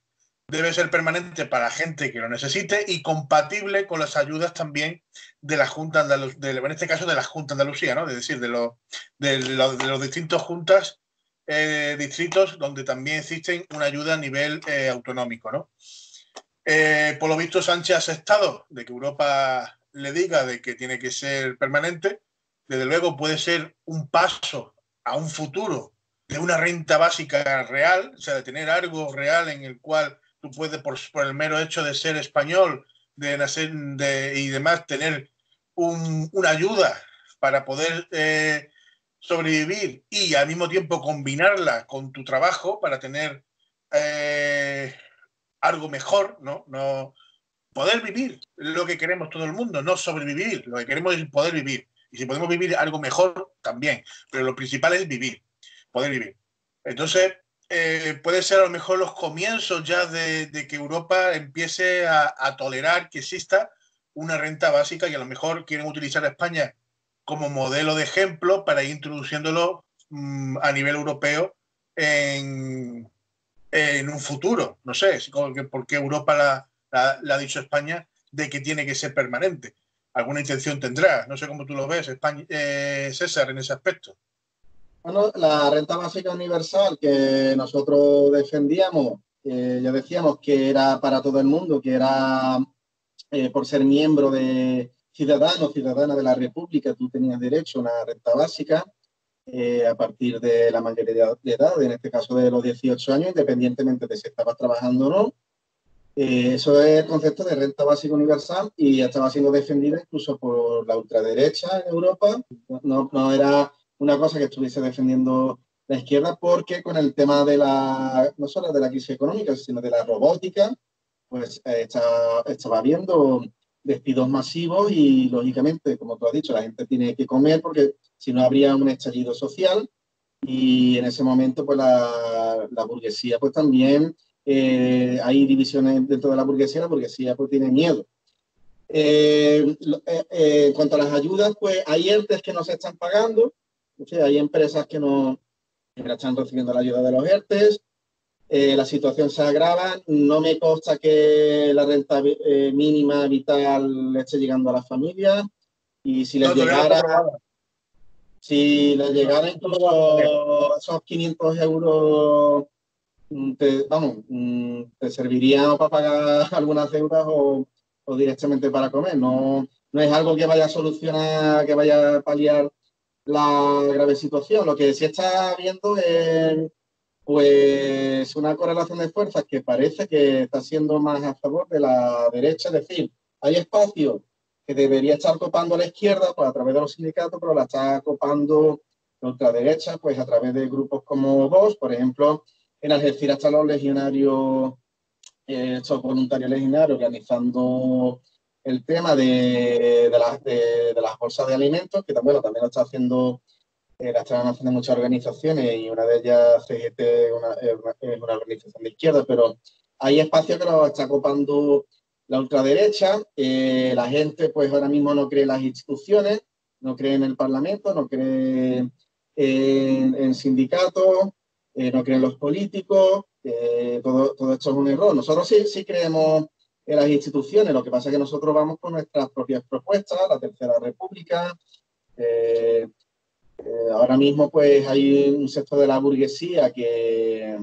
debe ser permanente para gente que lo necesite y compatible con las ayudas también de la Junta Andalucía, en este caso de la Junta Andalucía, ¿no? Es decir, de, los de, de los distintos juntas, eh, distritos donde también existen una ayuda a nivel eh, autonómico, ¿no? Eh, por lo visto, Sánchez ha aceptado de que Europa le diga de que tiene que ser permanente. Desde luego puede ser un paso a un futuro de una renta básica real, o sea, de tener algo real en el cual tú puedes, por, el mero hecho de ser español, de nacer y demás, tener una ayuda para poder eh, sobrevivir y al mismo tiempo combinarla con tu trabajo para tener eh, algo mejor, ¿no? no poder vivir lo que queremos todo el mundo, no sobrevivir, lo que queremos es poder vivir. Y si podemos vivir algo mejor, también. Pero lo principal es vivir, poder vivir. Entonces, eh, puede ser a lo mejor los comienzos ya de, que Europa empiece a, tolerar que exista una renta básica y a lo mejor quieren utilizar a España como modelo de ejemplo para ir introduciéndolo mm, a nivel europeo en, en un futuro. No sé por qué Europa la, ha dicho España de que tiene que ser permanente. Alguna intención tendrá. No sé cómo tú lo ves, España, eh, César, en ese aspecto. Bueno, la renta básica universal que nosotros defendíamos, ya decíamos que era para todo el mundo, que era eh, por ser miembro de ciudadano, ciudadana de la República, tú tenías derecho a una renta básica eh, a partir de la mayoría de edad, en este caso de los 18 años, independientemente de si estabas trabajando o no. Eh, eso es el concepto de renta básica universal y estaba siendo defendida incluso por la ultraderecha en Europa. No, no era una cosa que estuviese defendiendo la izquierda porque con el tema de la, no solo de la crisis económica, sino de la robótica, pues eh, estaba, estaba habiendo despidos masivos y lógicamente, como tú has dicho, la gente tiene que comer porque si no habría un estallido social. Y en ese momento pues la, la burguesía pues también eh, hay divisiones dentro de la burguesía, la burguesía pues tiene miedo. Eh, en cuanto a las ayudas, pues hay ERTES que no se están pagando, hay empresas que no están recibiendo la ayuda de los ERTES, eh, la situación se agrava, no me consta que la renta eh, mínima vital esté llegando a las familias. Y si les llegara, si les llegara incluso esos 500 euros, mm, te, vamos, mm, te servirían para pagar algunas deudas o, o directamente para comer. No, no es algo que vaya a solucionar, que vaya a paliar la grave situación. Lo que sí está viendo es pues una correlación de fuerzas que parece que está siendo más a favor de la derecha, es decir, hay espacio que debería estar copando la izquierda pues, a través de los sindicatos, pero la está copando la ultraderecha pues, a través de grupos como vos, por ejemplo, en Algeciras están los legionarios, eh, estos voluntarios legionarios organizando el tema de, de, las bolsas de alimentos, que también, también lo está haciendo eh, la están haciendo muchas organizaciones y una de ellas, CGT, es una, organización de izquierda, pero hay espacios que lo está copando la ultraderecha. Eh, la gente, pues ahora mismo no cree en las instituciones, no cree en el Parlamento, no cree en, sindicatos, eh, no cree en los políticos. todo, todo esto es un error. Nosotros sí, sí creemos en las instituciones, lo que pasa es que nosotros vamos con nuestras propias propuestas, la Tercera República, eh, ahora mismo pues hay un sector de la burguesía que,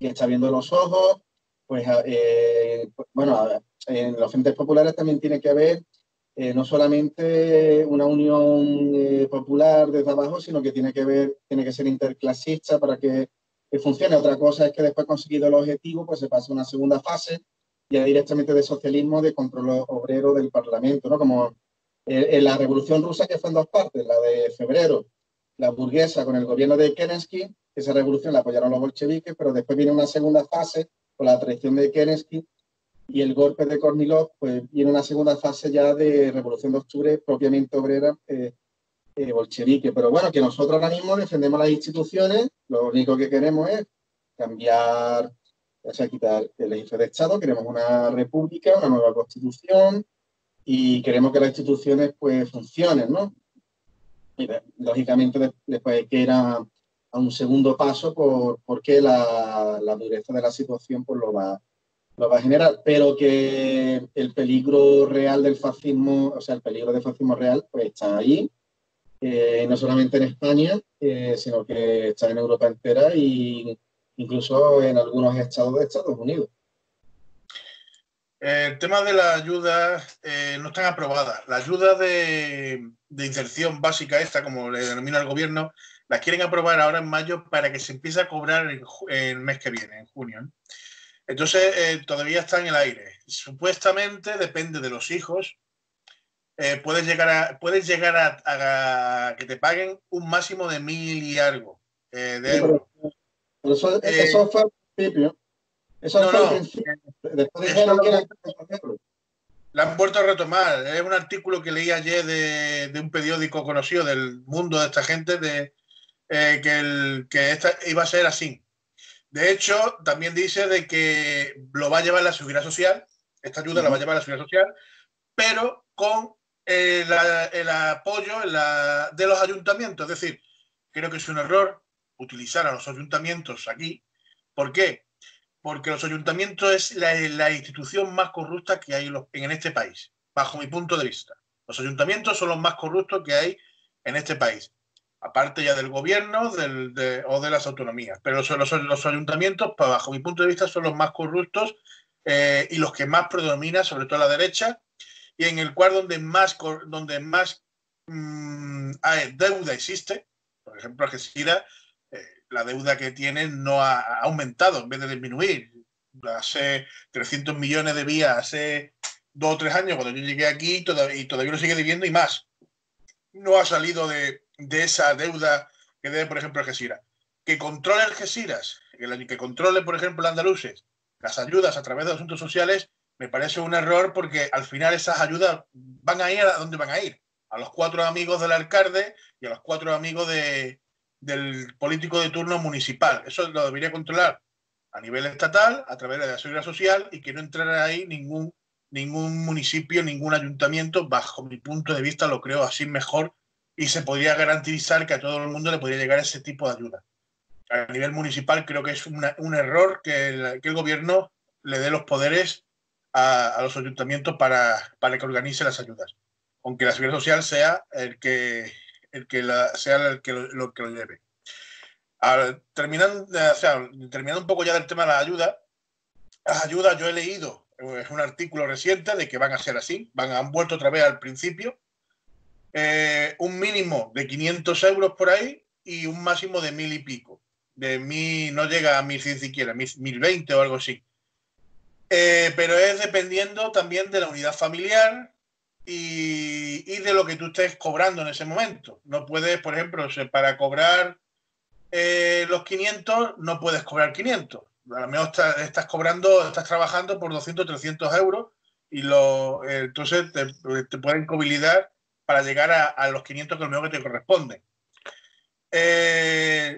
está viendo los ojos, pues, eh, bueno, en los frentes populares también tiene que haber eh, no solamente una unión popular desde abajo, sino que tiene que ver, tiene que ser interclasista para que, funcione. Otra cosa es que después conseguido el objetivo, pues se pasa a una segunda fase, ya directamente de socialismo, de control obrero del Parlamento, ¿no? Como en la Revolución Rusa, que fue en dos partes, la de febrero, la burguesa con el gobierno de Kerensky, esa revolución la apoyaron los bolcheviques, pero después viene una segunda fase con la traición de Kerensky y el golpe de Kornilov, pues viene una segunda fase ya de revolución de octubre propiamente obrera eh, eh, bolchevique. Pero bueno, que nosotros ahora mismo defendemos las instituciones, lo único que queremos es cambiar, o sea, quitar el jefe de Estado, queremos una república, una nueva constitución, y queremos que las instituciones pues funcionen, ¿no? Y, lógicamente después hay que ir a, un segundo paso por, porque la, la, dureza de la situación pues lo va, lo va a generar, pero que el peligro real del fascismo, o sea, el peligro del fascismo real pues está ahí, eh, no solamente en España, eh, sino que está en Europa entera e incluso en algunos estados de Estados Unidos. El tema de las ayudas eh, no están aprobadas. La ayuda de, inserción básica esta, como le denomina el gobierno, la quieren aprobar ahora en mayo para que se empiece a cobrar el mes que viene, en junio. Entonces, eh, todavía está en el aire. Supuestamente, depende de los hijos, eh, puedes llegar, a, puedes llegar a, que te paguen un máximo de mil y algo de euros. eso, eso fue al principio. Eso no, no. Después La han vuelto a retomar. Es un artículo que leí ayer de, un periódico conocido del mundo de esta gente de eh, que, el, que esta iba a ser así. De hecho, también dice de que lo va a llevar la seguridad social, esta ayuda la va a llevar la seguridad social, pero con el, apoyo de los ayuntamientos. Es decir, creo que es un error utilizar a los ayuntamientos aquí. ¿Por qué? porque los ayuntamientos es la, institución más corrupta que hay en este país, bajo mi punto de vista. Los ayuntamientos son los más corruptos que hay en este país. Aparte ya del gobierno o de las autonomías. Pero los, los, ayuntamientos, pues, bajo mi punto de vista, son los más corruptos eh, y los que más predominan, sobre todo la derecha, y en el cual donde más, donde más mm, deuda existe, por ejemplo, Algeciras, eh, la deuda que tienen no ha, aumentado en vez de disminuir. Hace 300 millones de vías hace dos o tres años cuando yo llegué aquí todavía, y todavía lo sigue debiendo y más. No ha salido de, esa deuda que debe, por ejemplo, Algeciras. Que controle Algeciras, que, controle, por ejemplo, andaluces, las ayudas a través de asuntos sociales, me parece un error porque al final esas ayudas van a ir a dónde van a ir. A los cuatro amigos del alcalde y a los cuatro amigos del político de turno municipal. Eso lo debería controlar a nivel estatal, a través de la seguridad social y que no entrara ahí ningún, ningún municipio, ningún ayuntamiento. Bajo mi punto de vista lo creo así mejor y se podría garantizar que a todo el mundo le podría llegar ese tipo de ayuda. A nivel municipal creo que es un error que el, gobierno le dé los poderes a, los ayuntamientos para, para, que organice las ayudas. Aunque la seguridad social sea el que, el que sea el que lo, lleve. terminando, terminando un poco ya del tema de la ayuda, las ayudas yo he leído, es un artículo reciente de que van a ser así, van, han vuelto otra vez al principio, eh, un mínimo de 500 euros por ahí y un máximo de mil y pico. De mil, no llega a mil siquiera, mil veinte o algo así. Eh, pero es dependiendo también de la unidad familiar y, de lo que tú estés cobrando en ese momento. No puedes, por ejemplo, para cobrar eh, los 500, no puedes cobrar 500. A lo mejor estás, cobrando, estás trabajando por 200, 300 euros y lo, entonces te, pueden cobilidad para llegar a, los 500 que es lo mejor que te corresponde.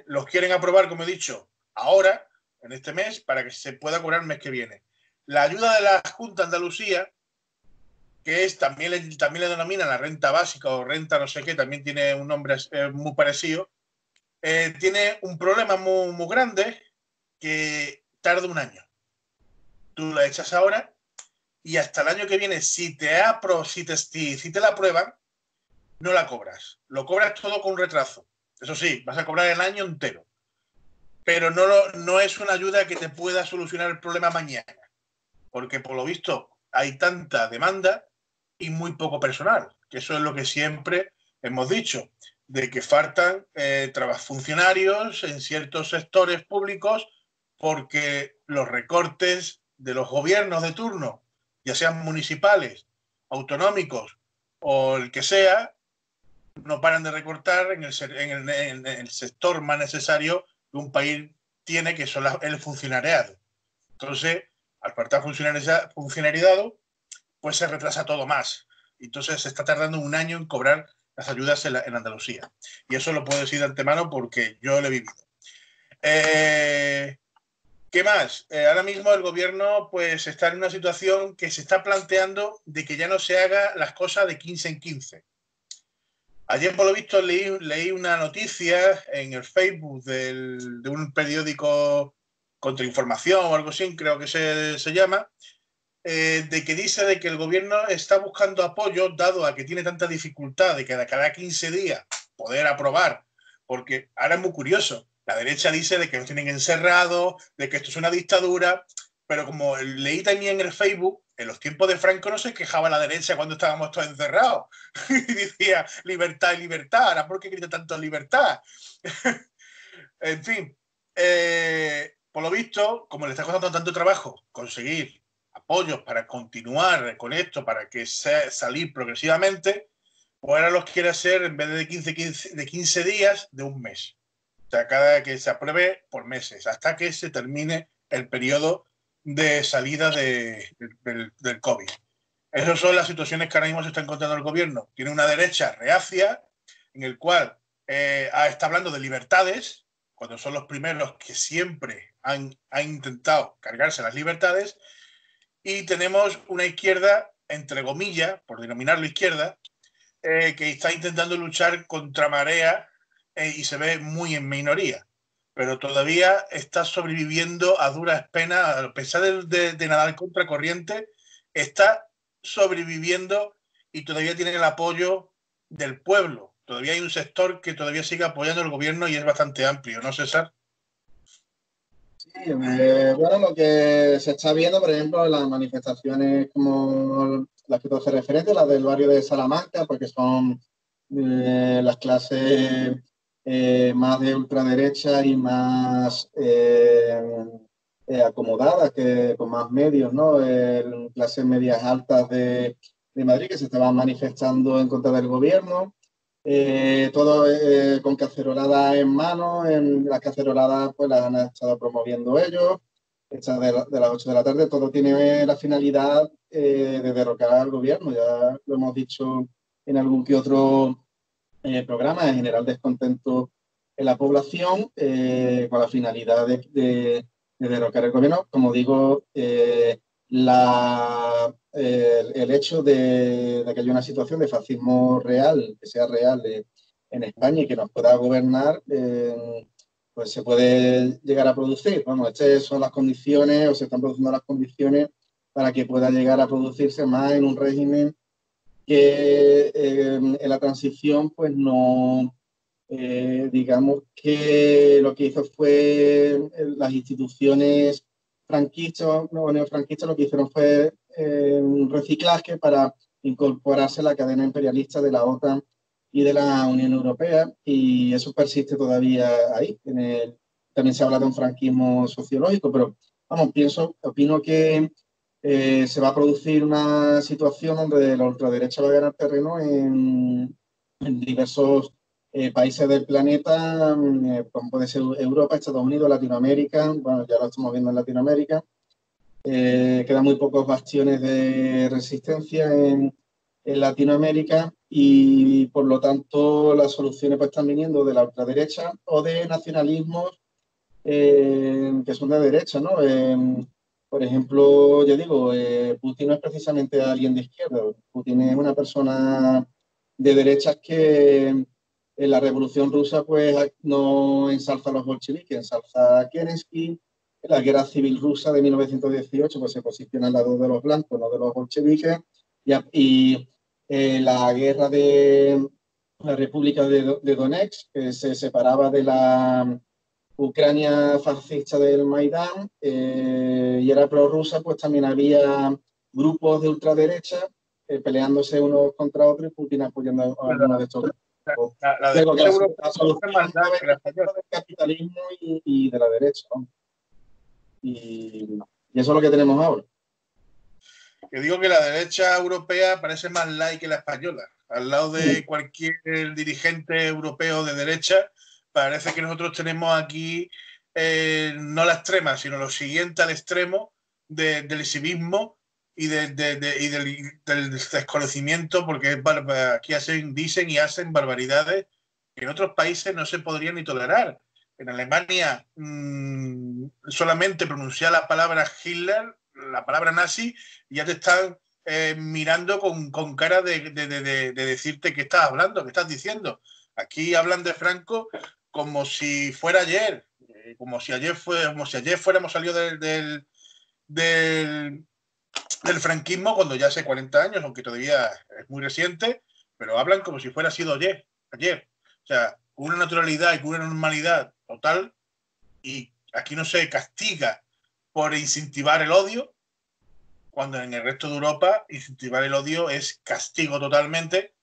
los quieren aprobar, como he dicho, ahora, en este mes, para que se pueda cobrar el mes que viene. La ayuda de la Junta Andalucía, que es también también le denominan la renta básica o renta no sé qué, también tiene un nombre eh, muy parecido, eh, tiene un problema muy, muy grande que tarda un año. Tú la echas ahora y hasta el año que viene, si te, apro, si te, si te la aprueban, no la cobras. Lo cobras todo con retraso. Eso sí, vas a cobrar el año entero. Pero no, no es una ayuda que te pueda solucionar el problema mañana porque por lo visto hay tanta demanda y muy poco personal, que eso es lo que siempre hemos dicho, de que faltan eh, funcionarios en ciertos sectores públicos porque los recortes de los gobiernos de turno, ya sean municipales, autonómicos o el que sea, no paran de recortar en el, sector más necesario que un país tiene, que son el funcionariado. Entonces, al faltar funcionariedad, pues se retrasa todo más. Entonces se está tardando un año en cobrar las ayudas en, Andalucía. Y eso lo puedo decir de antemano porque yo lo he vivido. Eh, ¿Qué más? Eh, ahora mismo el gobierno pues está en una situación que se está planteando de que ya no se haga las cosas de 15 en 15. Ayer, por lo visto, leí, una noticia en el Facebook de un periódico contrainformación o algo así, creo que se, se llama, eh, de que dice de que el gobierno está buscando apoyo, dado a que tiene tanta dificultad de que cada 15 días poder aprobar, porque ahora es muy curioso, la derecha dice de que nos tienen encerrado, de que esto es una dictadura, pero como leí también en el Facebook, en los tiempos de Franco no se quejaba la derecha cuando estábamos todos encerrados. [LAUGHS] y decía libertad libertad, ahora ¿por qué grita tanto libertad? [LAUGHS] en fin, eh, por lo visto, como le está costando tanto trabajo conseguir apoyos para continuar con esto, para que sea, salir progresivamente, pues ahora los quiere hacer en vez de 15, de 15 días, de un mes. O sea, cada que se apruebe por meses, hasta que se termine el periodo de salida del, COVID. Esas son las situaciones que ahora mismo se está encontrando el gobierno. Tiene una derecha reacia, en el cual eh, está hablando de libertades, cuando son los primeros que siempre han, intentado cargarse las libertades, y tenemos una izquierda, entre comillas, por denominarlo izquierda, eh, que está intentando luchar contra marea eh, y se ve muy en minoría, pero todavía está sobreviviendo a duras penas, a pesar de, de, nadar contra corriente, está sobreviviendo y todavía tiene el apoyo del pueblo, todavía hay un sector que todavía sigue apoyando el gobierno y es bastante amplio, ¿no, César? Sí, eh, bueno, lo que se está viendo, por ejemplo, en las manifestaciones como las que tú haces referente, las del barrio de Salamanca, porque son eh, las clases eh, más de ultraderecha y más acomodadas, que con más medios, ¿no? clases medias altas de, de Madrid que se estaban manifestando en contra del gobierno. Eh, todo eh, con caceroladas en mano, en las caceroladas pues las han estado promoviendo ellos, estas de, las 8 de la tarde, todo tiene la finalidad eh, de derrocar al gobierno, ya lo hemos dicho en algún que otro programa, en general descontento en la población, con la finalidad de, de, derrocar el gobierno. Como digo, la, el, hecho de, que haya una situación de fascismo real, que sea real en España y que nos pueda gobernar, eh, pues se puede llegar a producir. Bueno, estas son las condiciones o se están produciendo las condiciones para que pueda llegar a producirse más en un régimen que eh, en la transición pues no, eh, digamos que lo que hizo fue las instituciones franquistas o neofranquistas lo que hicieron fue eh, un reciclaje para incorporarse a la cadena imperialista de la OTAN y de la Unión Europea y eso persiste todavía ahí. En el, también se habla de un franquismo sociológico, pero vamos, pienso, opino que eh, se va a producir una situación donde la ultraderecha va a ganar terreno en, diversos eh, países del planeta, mm, eh, como puede ser Europa, Estados Unidos, Latinoamérica, bueno, ya lo estamos viendo en Latinoamérica. Quedan muy pocos bastiones de resistencia en, en, Latinoamérica y por lo tanto las soluciones pues, están viniendo de la ultraderecha o de nacionalismos que son de derecha, ¿no? Por ejemplo, yo digo, Putin no es precisamente alguien de izquierda, Putin es una persona de derechas que en la Revolución Rusa pues no ensalza a los bolcheviques, ensalza a Kerensky. En la Guerra Civil Rusa de 1918 pues se posiciona al lado de los blancos, no de los bolcheviques. Y, en la guerra de la República de, Donetsk, que se separaba de la Ucrania fascista del Maidán eh, y era prorrusa, pues también había grupos de ultraderecha eh, peleándose unos contra otros y Putin apoyando a algunos de estos grupos la, la derecha europea más del capitalismo y, de la derecha. Y, eso es lo que tenemos ahora. Yo digo que la derecha europea parece más light que la española. Al lado de cualquier dirigente europeo de derecha, parece que nosotros tenemos aquí eh, no la extrema, sino lo siguiente al extremo del civismo y, de, y del, desconocimiento, porque aquí hacen, dicen y hacen barbaridades que en otros países no se podrían ni tolerar. En Alemania mm, solamente pronunciar la palabra Hitler, la palabra nazi, ya te están eh, mirando con, con cara de, decirte qué estás hablando, qué estás diciendo. Aquí hablan de Franco como si fuera ayer, eh, como si ayer, fue, como si ayer fuéramos salido del, del del franquismo cuando ya hace 40 años, aunque todavía es muy reciente, pero hablan como si fuera sido ayer, ayer. O sea, una naturalidad y una normalidad total, y aquí no se castiga por incentivar el odio, cuando en el resto de Europa incentivar el odio es castigo totalmente.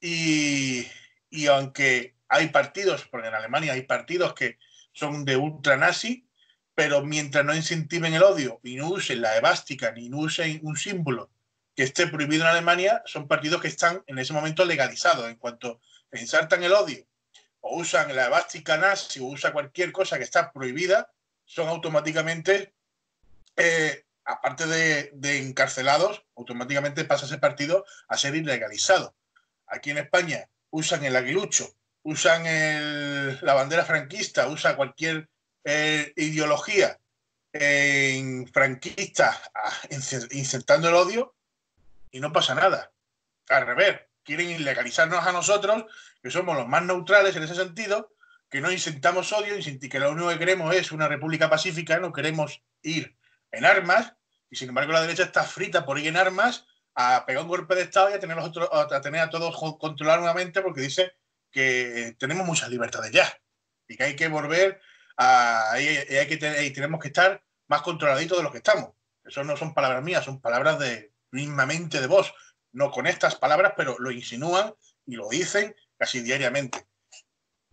Y, y aunque hay partidos, porque en Alemania hay partidos que son de ultra nazi, pero mientras no incentiven el odio y no usen la evástica ni no usen un símbolo que esté prohibido en Alemania, son partidos que están en ese momento legalizados. En cuanto ensartan el odio o usan la evástica nazi o usan cualquier cosa que está prohibida, son automáticamente, eh, aparte de, encarcelados, automáticamente pasa ese partido a ser ilegalizado. Aquí en España usan el aguilucho, usan la bandera franquista, usa cualquier eh, ideología en franquista insertando el odio y no pasa nada. Al revés, quieren ilegalizarnos a nosotros, que somos los más neutrales en ese sentido, que no insertamos odio que lo único que queremos es una república pacífica, no queremos ir en armas, y sin embargo la derecha está frita por ir en armas a pegar un golpe de Estado y a tener, a, tener a todos controlados nuevamente porque dice que tenemos muchas libertades ya y que hay que volver a... hay que y tenemos que estar más controladitos de lo que estamos. Eso no son palabras mías, son palabras de mismamente de vos. No con estas palabras, pero lo insinúan y lo dicen casi diariamente.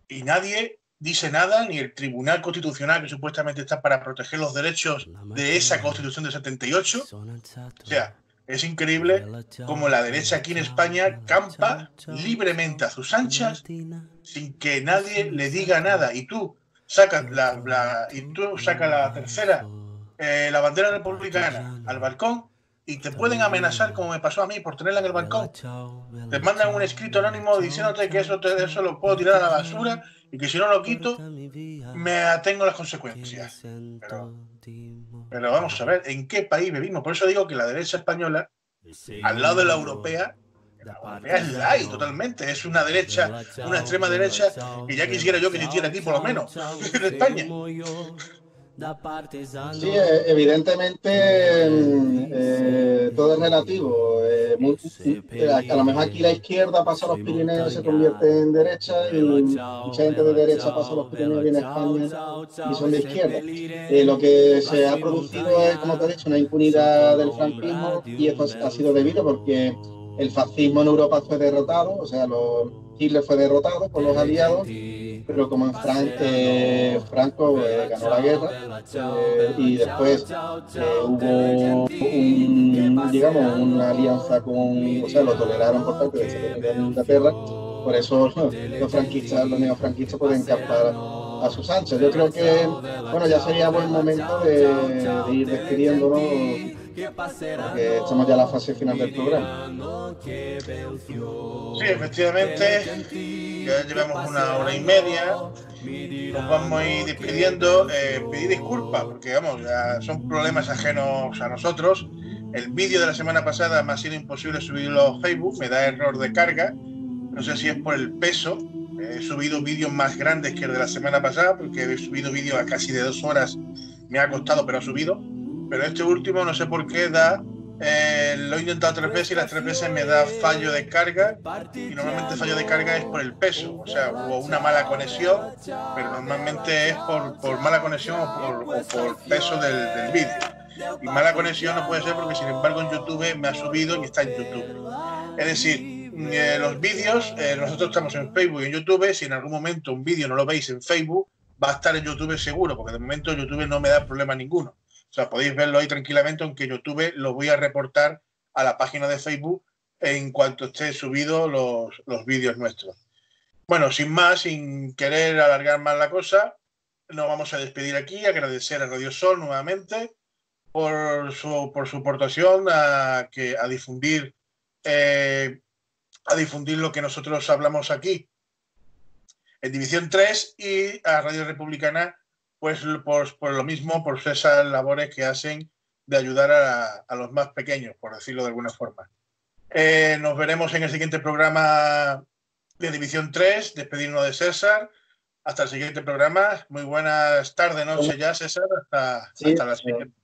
Y nadie dice nada, ni el Tribunal Constitucional, que supuestamente está para proteger los derechos de esa Constitución de 78. O sea, es increíble como la derecha aquí en España campa libremente a sus anchas sin que nadie le diga nada. Y tú sacas la, y tú sacas la tercera, eh, la bandera republicana al balcón y te pueden amenazar como me pasó a mí por tenerla en el balcón. Te mandan un escrito anónimo diciéndote que eso, eso lo puedo tirar a la basura y que si no lo quito me atengo las consecuencias. Vamos a ver, ¿en qué país vivimos? Por eso digo que la derecha española, al lado de la europea, la europea es light totalmente, es una derecha, una extrema derecha, y ya quisiera yo que existiera aquí por lo menos, [LAUGHS] en España. Sí, eh, evidentemente mm, eh, todo es relativo. Eh, a lo mejor aquí la izquierda pasa a los Pirineos y se convierte en derecha y mucha gente de derecha pasa a los Pirineos y viene a España y son de izquierda. lo que se ha producido es, como te he dicho, una impunidad del franquismo y esto ha sido debido porque el fascismo en Europa fue derrotado, o sea, los, Hitler fue derrotado por los aliados pero como en eh, Franco eh, ganó la guerra eh, y después hubo un, digamos, una alianza con, o sea, lo toleraron por parte de Inglaterra, por eso los franquistas, los neofranquistas pueden captar a sus anchas. Yo creo que, bueno, ya sería buen momento de, de ir despidiéndonos porque estamos ya en la fase final del programa. Sí, efectivamente, ya llevamos una hora y media. Nos vamos a ir despidiendo. Eh, pedir disculpas, porque vamos, ya son problemas ajenos a nosotros. El vídeo de la semana pasada me ha sido imposible subirlo a Facebook, me da error de carga. No sé si es por el peso. He subido vídeos más grandes que el de la semana pasada, porque he subido vídeos a casi de dos horas. Me ha costado, pero ha subido pero este último no sé por qué da. Eh, lo he intentado tres veces y las tres veces me da fallo de carga y normalmente fallo de carga es por el peso, o sea, hubo una mala conexión, pero normalmente es por, por mala conexión o por, peso del, del vídeo. Y mala conexión no puede ser porque sin embargo en YouTube me ha subido y está en YouTube. Es decir, eh, los vídeos, eh, nosotros estamos en Facebook y en YouTube, si en algún momento un vídeo no lo veis en Facebook, va a estar en YouTube seguro, porque de momento YouTube no me da problema ninguno. O sea, podéis verlo ahí tranquilamente, aunque YouTube lo voy a reportar a la página de Facebook en cuanto esté subido los, los vídeos nuestros. Bueno, sin más, sin querer alargar más la cosa, nos vamos a despedir aquí, agradecer a Radio Sol nuevamente por su, por su aportación a, que, a difundir eh, a difundir lo que nosotros hablamos aquí en División 3 y a Radio Republicana pues por, lo mismo, por esas labores que hacen de ayudar a, los más pequeños, por decirlo de alguna forma. Eh, nos veremos en el siguiente programa de División 3, despedirnos de César. Hasta el siguiente programa. Muy buenas tardes, noche ya, César. Hasta, la siguiente.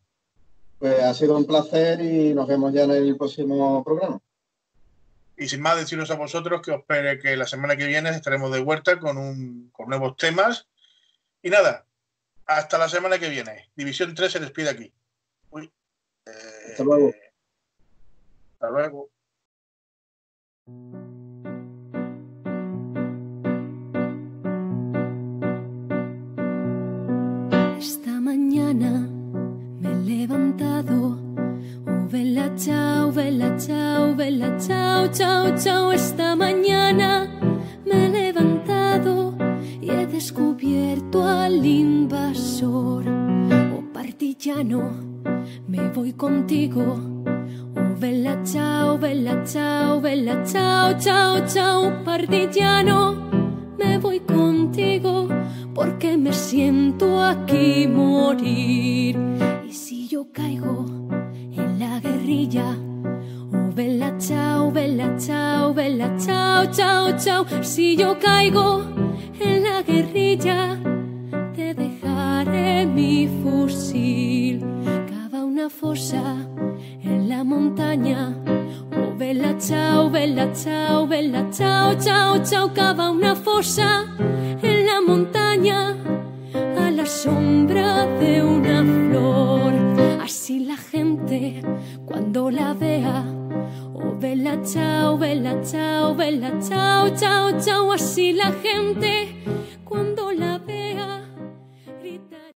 Pues ha sido un placer y nos vemos ya en el próximo programa. Y sin más deciros a vosotros que os espere que la semana que viene estaremos de vuelta con, un, con nuevos temas. Y nada, hasta la semana que viene. División 3 se despide aquí. Uy. Eh, hasta luego. Hasta luego. Esta mañana me he levantado. Oh, vela, chao, vela, chao, vela, chao, chao, chao. Esta mañana descubierto al invasor. Oh partillano, me voy contigo. Oh vela chao, vela chao, vela chao, chao, chao, partillano, me voy contigo porque me siento aquí morir. Y si yo caigo en la guerrilla, oh vela chao, vela chao, vela chao, chao, chao, si yo caigo la guerrilla, te dejaré mi fusil. Cava una fosa en la montaña, bella chao, bella chao, bella chao, chao, chao, cava una fosa en la montaña a la sombra de una flor si la gente cuando la vea, oh vela chao, vela chao, vela chao, chao, chao, así la gente cuando la vea.